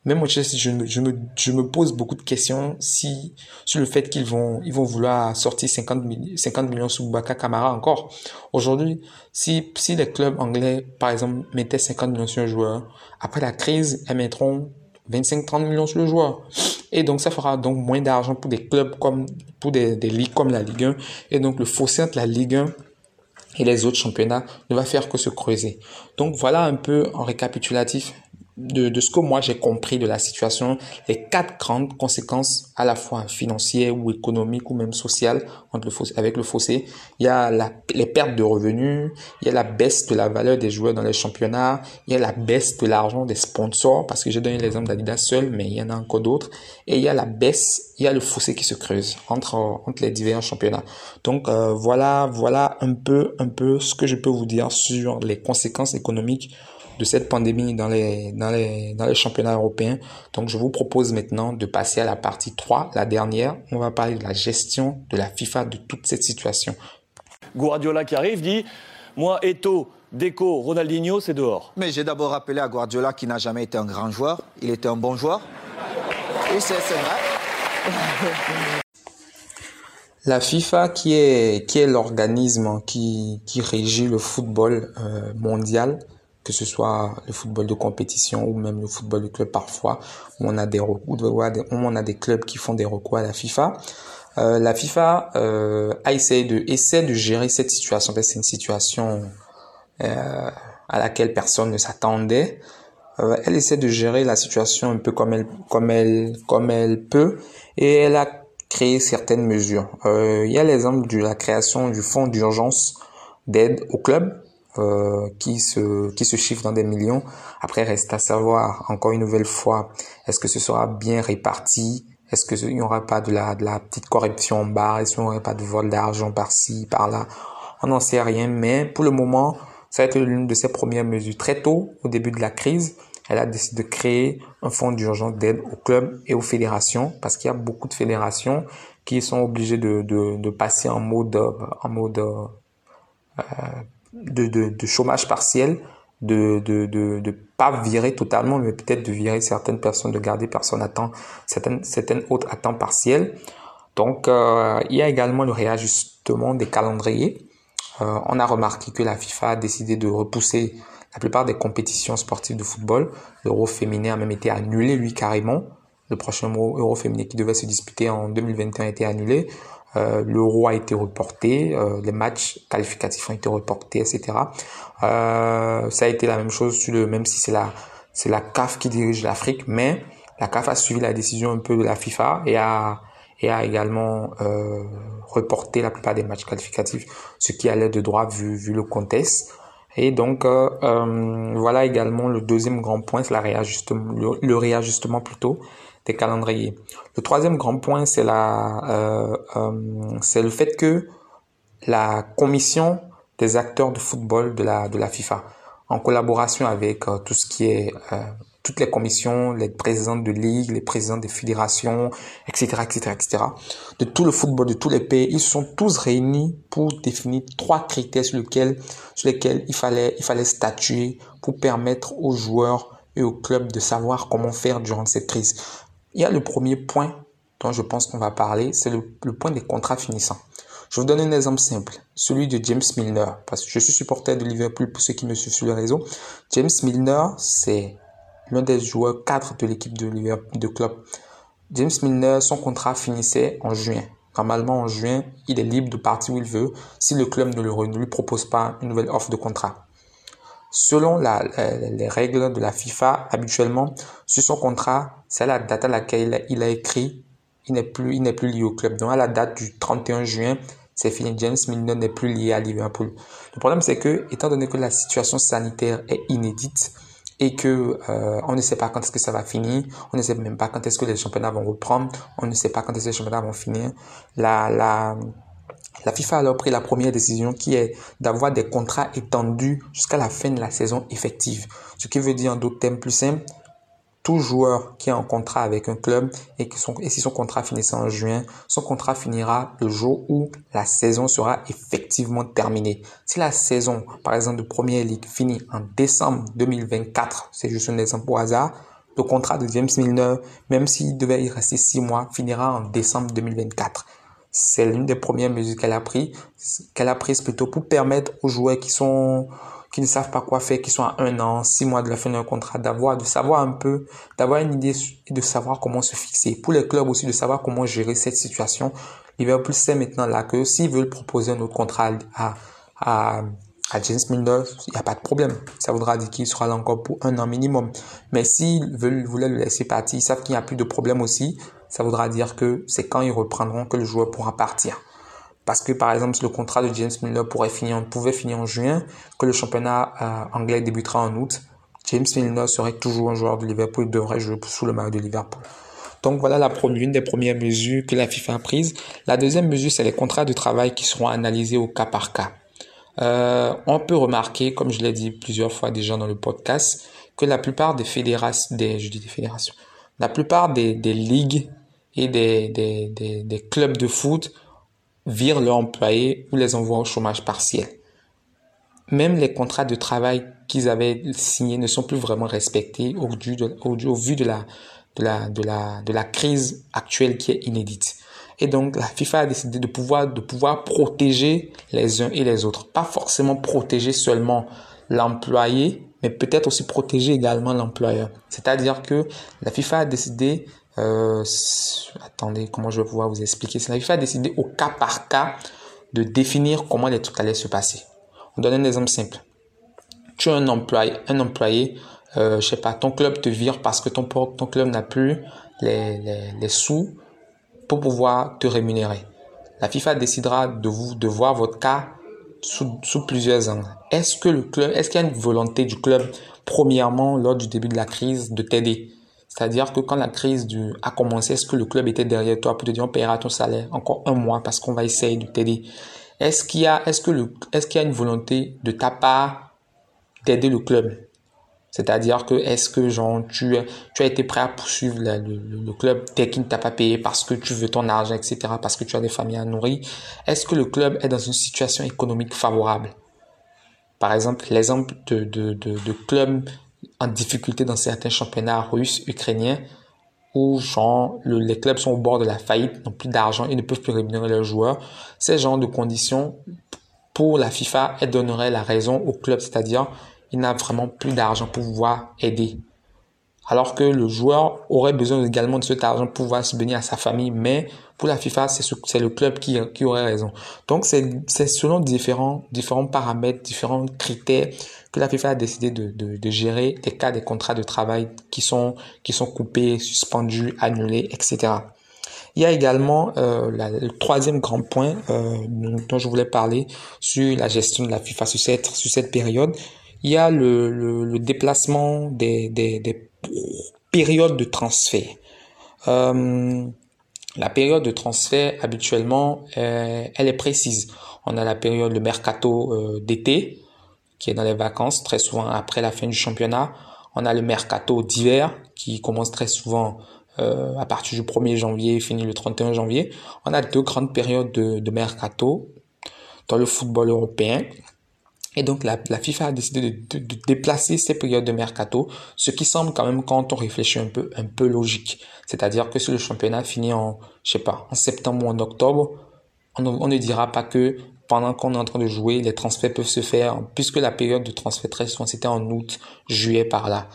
même je, je, je, me, je me pose beaucoup de questions si, sur le fait qu'ils vont, ils vont vouloir sortir 50, 50 millions sous Baka Kamara encore. Aujourd'hui, si, si les clubs anglais, par exemple, mettaient 50 millions sur un joueur, après la crise, ils mettront 25-30 millions sur le joueur. Et donc, ça fera donc moins d'argent pour des clubs comme, pour des, des ligues comme la Ligue 1. Et donc, le fossé entre la Ligue 1 et les autres championnats ne va faire que se creuser. Donc, voilà un peu en récapitulatif de, de, ce que moi j'ai compris de la situation, les quatre grandes conséquences à la fois financières ou économiques ou même sociales entre le avec le fossé. Il y a la, les pertes de revenus, il y a la baisse de la valeur des joueurs dans les championnats, il y a la baisse de l'argent des sponsors, parce que j'ai donné l'exemple d'Adidas seul, mais il y en a encore d'autres, et il y a la baisse, il y a le fossé qui se creuse entre, entre les divers championnats. Donc euh, voilà, voilà un peu, un peu ce que je peux vous dire sur les conséquences économiques de cette pandémie dans les, dans les, dans les championnats européens. Donc, je vous propose maintenant de passer à la partie 3, la dernière. On va parler de la gestion de la FIFA de toute cette situation. Guardiola qui arrive dit Moi, Eto, Deco, Ronaldinho, c'est dehors. Mais j'ai d'abord rappelé à Guardiola qu'il n'a jamais été un grand joueur. Il était un bon joueur. Et c'est vrai. La FIFA, qui est, qui est l'organisme qui, qui régit le football euh, mondial, que ce soit le football de compétition ou même le football de club parfois, où on a des on a des clubs qui font des recours à la FIFA. Euh, la FIFA euh, a essayé de essaie de gérer cette situation parce c'est une situation euh, à laquelle personne ne s'attendait. Elle essaie de gérer la situation un peu comme elle comme elle comme elle peut et elle a créé certaines mesures. Il y a l'exemple de la création du fonds d'urgence d'aide au club euh, qui se qui se chiffre dans des millions. Après, reste à savoir encore une nouvelle fois, est-ce que ce sera bien réparti? Est-ce que il n'y aura pas de la de la petite corruption en bas? Est-ce qu'il n'y aura pas de vol d'argent par-ci par-là? On n'en sait rien, mais pour le moment, ça va être l'une de ses premières mesures. Très tôt, au début de la crise, elle a décidé de créer un fonds d'urgence d'aide aux clubs et aux fédérations parce qu'il y a beaucoup de fédérations qui sont obligées de, de, de passer en mode en mode euh, de, de, chômage partiel, de, de, de, de, pas virer totalement, mais peut-être de virer certaines personnes, de garder personnes à temps, certaines, certaines autres à temps partiel. Donc, euh, il y a également le réajustement des calendriers. Euh, on a remarqué que la FIFA a décidé de repousser la plupart des compétitions sportives de football. L'Euro féminin a même été annulé, lui, carrément. Le prochain Euro féminin qui devait se disputer en 2021 a été annulé. Euh, l'euro a été reporté, euh, les matchs qualificatifs ont été reportés, etc. Euh, ça a été la même chose sur le, même si c'est la, c'est la CAF qui dirige l'Afrique, mais la CAF a suivi la décision un peu de la FIFA et a, et a également euh, reporté la plupart des matchs qualificatifs, ce qui allait de droit vu, vu le contexte. Et donc euh, euh, voilà également le deuxième grand point, c'est la réajustement, le, le réajustement plutôt des calendriers. Le troisième grand point, c'est la, euh, euh, c'est le fait que la commission des acteurs de football de la de la FIFA, en collaboration avec euh, tout ce qui est euh, toutes les commissions, les présidents de ligue, les présidents des fédérations, etc., etc., etc., de tout le football de tous les pays, ils sont tous réunis pour définir trois critères sur lesquels, sur lesquels il fallait, il fallait statuer pour permettre aux joueurs et aux clubs de savoir comment faire durant cette crise. Il y a le premier point dont je pense qu'on va parler, c'est le, point des contrats finissants. Je vous donne un exemple simple, celui de James Milner, parce que je suis supporter de Liverpool pour ceux qui me suivent sur le réseau. James Milner, c'est l'un des joueurs cadres de l'équipe de Liverpool, de club. James Milner, son contrat finissait en juin. Normalement, en juin, il est libre de partir où il veut si le club ne lui propose pas une nouvelle offre de contrat. Selon les règles de la FIFA, habituellement, sur son contrat, c'est la date à laquelle il a écrit, il n'est plus, lié au club. Donc, à la date du 31 juin, c'est fini. James Milner n'est plus lié à Liverpool. Le problème, c'est que, étant donné que la situation sanitaire est inédite, et que euh, on ne sait pas quand est-ce que ça va finir, on ne sait même pas quand est-ce que les championnats vont reprendre, on ne sait pas quand est-ce que les championnats vont finir. La, la FIFA a alors pris la première décision qui est d'avoir des contrats étendus jusqu'à la fin de la saison effective. Ce qui veut dire en d'autres termes plus simples, tout joueur qui est en contrat avec un club et, si son contrat finissait en juin, son contrat finira le jour où la saison sera effectivement terminée. Si la saison, par exemple, de Première Ligue finit en décembre 2024, c'est juste un exemple au hasard, le contrat de James Milner, même s'il devait y rester six mois, finira en décembre 2024. C'est l'une des premières mesures qu'elle a prises, qu'elle a prises plutôt pour permettre aux joueurs qui sont qui ne savent pas quoi faire, qui sont à un an, six mois de la fin d'un contrat, d'avoir, de savoir un peu, d'avoir une idée et de savoir comment se fixer. Pour les clubs aussi, de savoir comment gérer cette situation. Liverpool sait maintenant là que s'ils veulent proposer un autre contrat à, à, à James Milner, il n'y a pas de problème. Ça voudra dire qu'il sera là encore pour un an minimum. Mais s'ils veulent, voulaient le laisser partir, ils savent qu'il n'y a plus de problème aussi. Ça voudra dire que c'est quand ils reprendront que le joueur pourra partir. Parce que par exemple, le contrat de James Milner pouvait finir en juin, que le championnat euh, anglais débutera en août. James Milner serait toujours un joueur de Liverpool, il devrait jouer sous le maillot de Liverpool. Donc voilà la première, une des premières mesures que la FIFA a prises. La deuxième mesure, c'est les contrats de travail qui seront analysés au cas par cas. Euh, on peut remarquer, comme je l'ai dit plusieurs fois déjà dans le podcast, que la plupart des fédérations, des, je dis des fédérations, la plupart des, des ligues et des, des, des, des clubs de foot virent leurs employés ou les envoient au chômage partiel. Même les contrats de travail qu'ils avaient signés ne sont plus vraiment respectés au, vu de, au, vu de la, de, la, de, la, de la crise actuelle qui est inédite. Et donc, la FIFA a décidé de pouvoir, de pouvoir protéger les uns et les autres. Pas forcément protéger seulement l'employé, mais peut-être aussi protéger également l'employeur. C'est-à-dire que la FIFA a décidé euh, attendez, comment je vais pouvoir vous expliquer cela? Il faut décider au cas par cas de définir comment les trucs allaient se passer. On donne un exemple simple. Tu es un employé, un employé, euh, je sais pas, ton club te vire parce que ton, club n'a plus les, les, sous pour pouvoir te rémunérer. La FIFA décidera de vous de voir votre cas sous, sous plusieurs angles. Est-ce que est-ce qu'il y a une volonté du club, premièrement, lors du début de la crise, de t'aider? C'est-à-dire que quand la crise a commencé, est-ce que le club était derrière toi pour te dire on paiera ton salaire encore un mois parce qu'on va essayer de t'aider? Est-ce qu'il y a, le, est-ce y a une volonté de ta part d'aider le club? C'est-à-dire que est-ce que genre tu, tu as été prêt à poursuivre le, le, club dès qu'il ne t'a pas payé parce que tu veux ton argent, etc., parce que tu as des familles à nourrir? Est-ce que le club est dans une situation économique favorable? Par exemple, l'exemple de, de, de, de clubs en difficulté dans certains championnats russes, ukrainiens, où genre, les clubs sont au bord de la faillite, n'ont plus d'argent et ne peuvent plus rémunérer leurs joueurs. Ces genres de conditions, pour la FIFA, elles donneraient la raison au club, c'est-à-dire il n'a vraiment plus d'argent pour pouvoir aider. Alors que le joueur aurait besoin également de cet argent pour pouvoir subvenir à sa famille, mais pour la FIFA, c'est le club qui, qui aurait raison. Donc c'est selon différents, différents paramètres, différents critères que la FIFA a décidé de, de, de, gérer les cas des contrats de travail qui sont, qui sont coupés, suspendus, annulés, etc. Il y a également euh, le troisième grand point euh, dont je voulais parler sur la gestion de la FIFA sur cette, sur cette période. Il y a le, le, le déplacement des, des, des périodes de transfert. Euh, la période de transfert, habituellement, euh, elle est précise. On a la période, le mercato euh, d'été, qui est dans les vacances, très souvent après la fin du championnat. On a le mercato d'hiver, qui commence très souvent euh, à partir du 1er janvier et finit le 31 janvier. On a deux grandes périodes de, de mercato dans le football européen. Et donc la, la FIFA a décidé de, de, déplacer ces périodes de mercato, ce qui semble quand même quand on réfléchit un peu un peu logique. C'est-à-dire que si le championnat finit en je sais pas en septembre ou en octobre, on ne dira pas que pendant qu'on est en train de jouer, les transferts peuvent se faire, puisque la période de transfert très souvent c'était en août, juillet par là.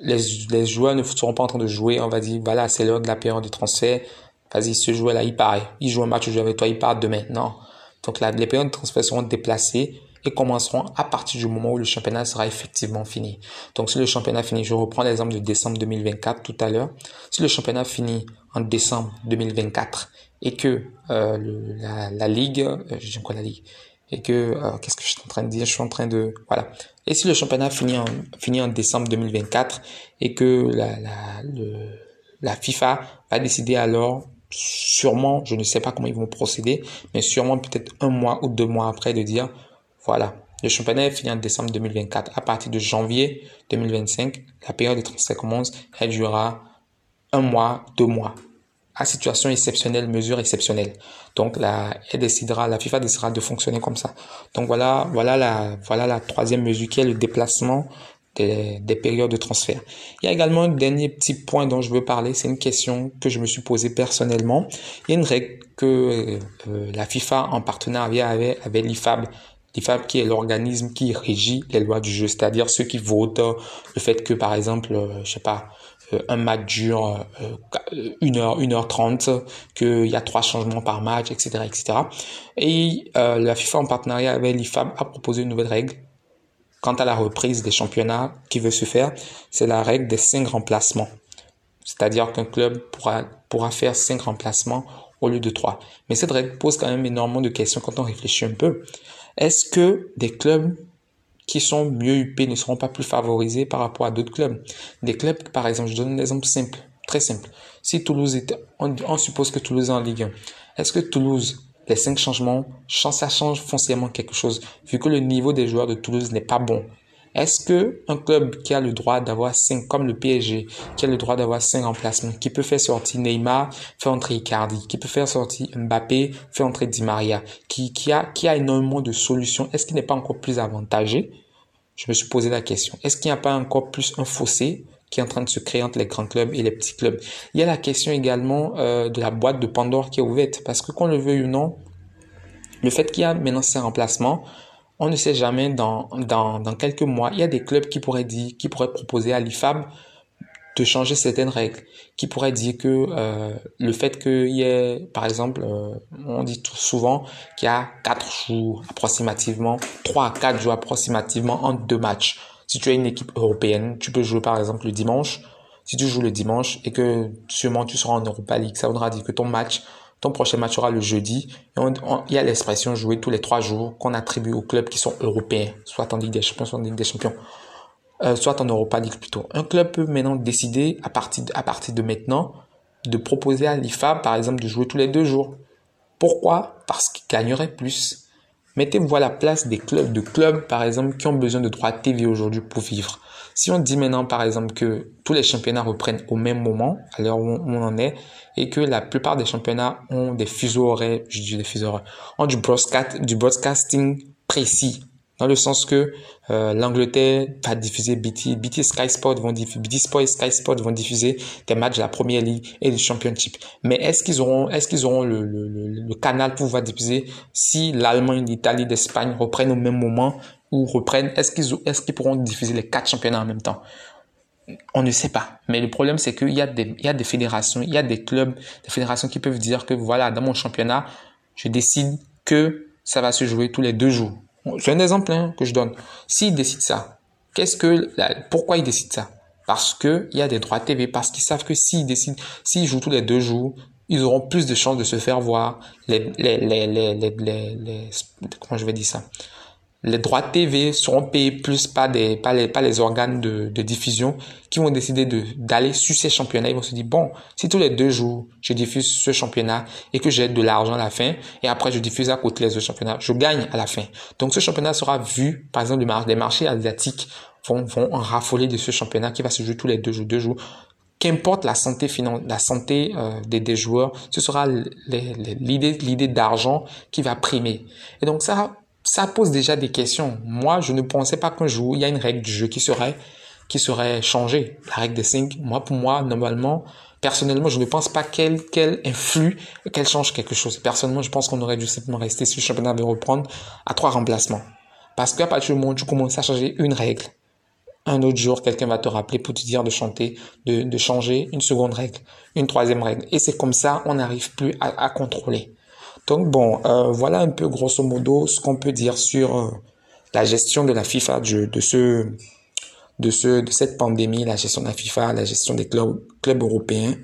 Les, joueurs ne seront pas en train de jouer, on va dire voilà c'est l'heure de la période de transfert, vas-y ce joueur là il part, il joue un match, je joue avec toi, il part demain. Non. Donc là, les périodes de transfert seront déplacées et commenceront à partir du moment où le championnat sera effectivement fini. Donc si le championnat finit, je reprends l'exemple de décembre 2024 tout à l'heure, si le championnat finit en décembre 2024 et que euh, le, la, la, ligue, euh, dis quoi la ligue, et que euh, qu'est-ce que je suis en train de dire, je suis en train de voilà. Et si le championnat finit en finit en décembre 2024 et que la la, la FIFA va décider alors sûrement, je ne sais pas comment ils vont procéder, mais sûrement peut-être un mois ou deux mois après de dire voilà, le championnat est fini en décembre 2024. À partir de janvier 2025, la période de transfert commence. Elle durera un mois, deux mois. À situation exceptionnelle, mesure exceptionnelle. Donc, la, elle décidera, la FIFA décidera de fonctionner comme ça. Donc, voilà, voilà la, voilà la troisième mesure qui est le déplacement des, des, périodes de transfert. Il y a également un dernier petit point dont je veux parler. C'est une question que je me suis posée personnellement. Il y a une règle que euh, la FIFA, en partenariat avec, avec l'IFAB, l'IFAB qui est l'organisme qui régit les lois du jeu, c'est-à-dire ceux qui votent le fait que, par exemple, euh, je sais pas, euh, un match dure euh, une heure, une heure trente, qu'il y a trois changements par match, etc., etc. Et euh, la FIFA en partenariat avec l'IFAB a proposé une nouvelle règle quant à la reprise des championnats qui veut se faire. C'est la règle des cinq remplacements. C'est-à-dire qu'un club pourra, pourra faire cinq remplacements au lieu de trois. Mais cette règle pose quand même énormément de questions quand on réfléchit un peu. Est-ce que des clubs qui sont mieux UP ne seront pas plus favorisés par rapport à d'autres clubs Des clubs, par exemple, je donne un exemple simple, très simple. Si Toulouse est, on, on suppose que Toulouse est en Ligue 1. Est-ce que Toulouse, les cinq changements, ça change foncièrement quelque chose, vu que le niveau des joueurs de Toulouse n'est pas bon? Est-ce que un club qui a le droit d'avoir cinq, comme le PSG, qui a le droit d'avoir cinq remplacements, qui peut faire sortir Neymar, faire entrer Icardi, qui peut faire sortir Mbappé, faire entrer Di Maria, qui, qui a, qui a énormément de solutions, est-ce qu'il n'est pas encore plus avantagé? Je me suis posé la question. Est-ce qu'il n'y a pas encore plus un fossé qui est en train de se créer entre les grands clubs et les petits clubs? Il y a la question également euh, de la boîte de Pandore qui est ouverte, parce que qu'on le veuille ou non, le fait qu'il y a maintenant ces remplacements, on ne sait jamais dans, dans, dans quelques mois, il y a des clubs qui pourraient dire, qui pourraient proposer à l'IFAB de changer certaines règles, qui pourraient dire que euh, le fait qu'il y ait, par exemple, euh, on dit tout souvent qu'il y a quatre jours approximativement, trois à quatre jours approximativement entre deux matchs. Si tu as une équipe européenne, tu peux jouer par exemple le dimanche. Si tu joues le dimanche et que sûrement tu seras en Europa League, ça voudra dire que ton match ton prochain match sera le jeudi. Et il y a l'expression jouer tous les trois jours qu'on attribue aux clubs qui sont européens, soit en Ligue des Champions, soit en Ligue des Champions, euh, soit en Europa League plutôt. Un club peut maintenant décider à partir de, à partir de maintenant de proposer à l'IFAB, par exemple, de jouer tous les deux jours. Pourquoi? Parce qu'il gagnerait plus. Mettez-vous à la place des clubs, de clubs, par exemple, qui ont besoin de droits TV aujourd'hui pour vivre. Si on dit maintenant, par exemple, que tous les championnats reprennent au même moment, à l'heure où on en est, et que la plupart des championnats ont des fuseaux horaires, je dis des fuseaux horaires, ont du, broadcast, du broadcasting précis, dans le sens que euh, l'Angleterre va diffuser BT, BT Sky Sport vont diffuser, BT Sport et Sky Sport vont diffuser des matchs de la Première Ligue et du Championship. Mais est-ce qu'ils auront, est-ce qu'ils auront le, le, canal pour pouvoir diffuser si l'Allemagne, l'Italie, l'Espagne reprennent au même moment ou reprennent, est-ce qu'ils, est-ce qu'ils pourront diffuser les quatre championnats en même temps? on ne sait pas. Mais le problème, c'est qu'il y a des, il y a des fédérations, il y a des clubs, des fédérations qui peuvent dire que voilà, dans mon championnat, je décide que ça va se jouer tous les deux jours. C'est un exemple hein, que je donne. S'ils décident ça, qu'est-ce que, pourquoi ils décident ça? Parce que il y a des droits TV, parce qu'ils savent que s'ils décident, s'ils jouent tous les deux jours, ils auront plus de chances de se faire voir. Les, les, les, les, les comment je vais dire ça? Les droits TV seront payés plus par des par les, par les organes de, de diffusion qui vont décider de d'aller sur ces championnats. Ils vont se dire bon, si tous les deux jours je diffuse ce championnat et que j'ai de l'argent à la fin et après je diffuse à côté les autres championnats, je gagne à la fin. Donc ce championnat sera vu, par exemple, les marchés asiatiques vont vont en raffoler de ce championnat qui va se jouer tous les deux jours, deux jours qu'importe la santé la santé euh, des, des, joueurs, ce sera l'idée d'argent qui va primer. Et donc ça ça pose déjà des questions. Moi, je ne pensais pas qu'un jour, il y a une règle du jeu qui serait, qui serait changée. La règle des 5, moi, pour moi, normalement, personnellement, je ne pense pas qu'elle, qu'elle influe, qu'elle change quelque chose. Personnellement, je pense qu'on aurait dû simplement rester sur le championnat de reprendre à trois remplacements. Parce qu'à partir du moment où tu commences à changer une règle, un autre jour, quelqu'un va te rappeler pour te dire de chanter, de, de changer une seconde règle, une troisième règle. Et c'est comme ça, on n'arrive plus à, à contrôler. Donc bon, euh, voilà un peu grosso modo ce qu'on peut dire sur euh, la gestion de la FIFA, de, ce, de, ce, de cette pandémie, la gestion de la FIFA, la gestion des clubs, européens.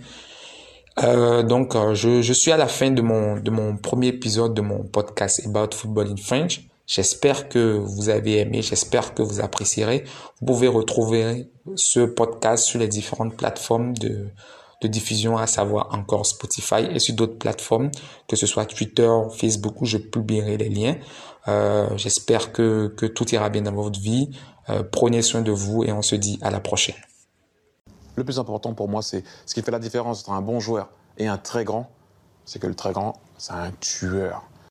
Euh, donc je, je suis à la fin de mon, de mon premier épisode de mon podcast About Football in French. J'espère que vous avez aimé, j'espère que vous apprécierez. Vous pouvez retrouver ce podcast sur les différentes plateformes de, de diffusion, à savoir encore Spotify et sur d'autres plateformes, que ce soit Twitter, Facebook, où je publierai les liens. Euh, J'espère que, que tout ira bien dans votre vie. Euh, prenez soin de vous et on se dit à la prochaine. Le plus important pour moi, c'est ce qui fait la différence entre un bon joueur et un très grand, c'est que le très grand, c'est un tueur.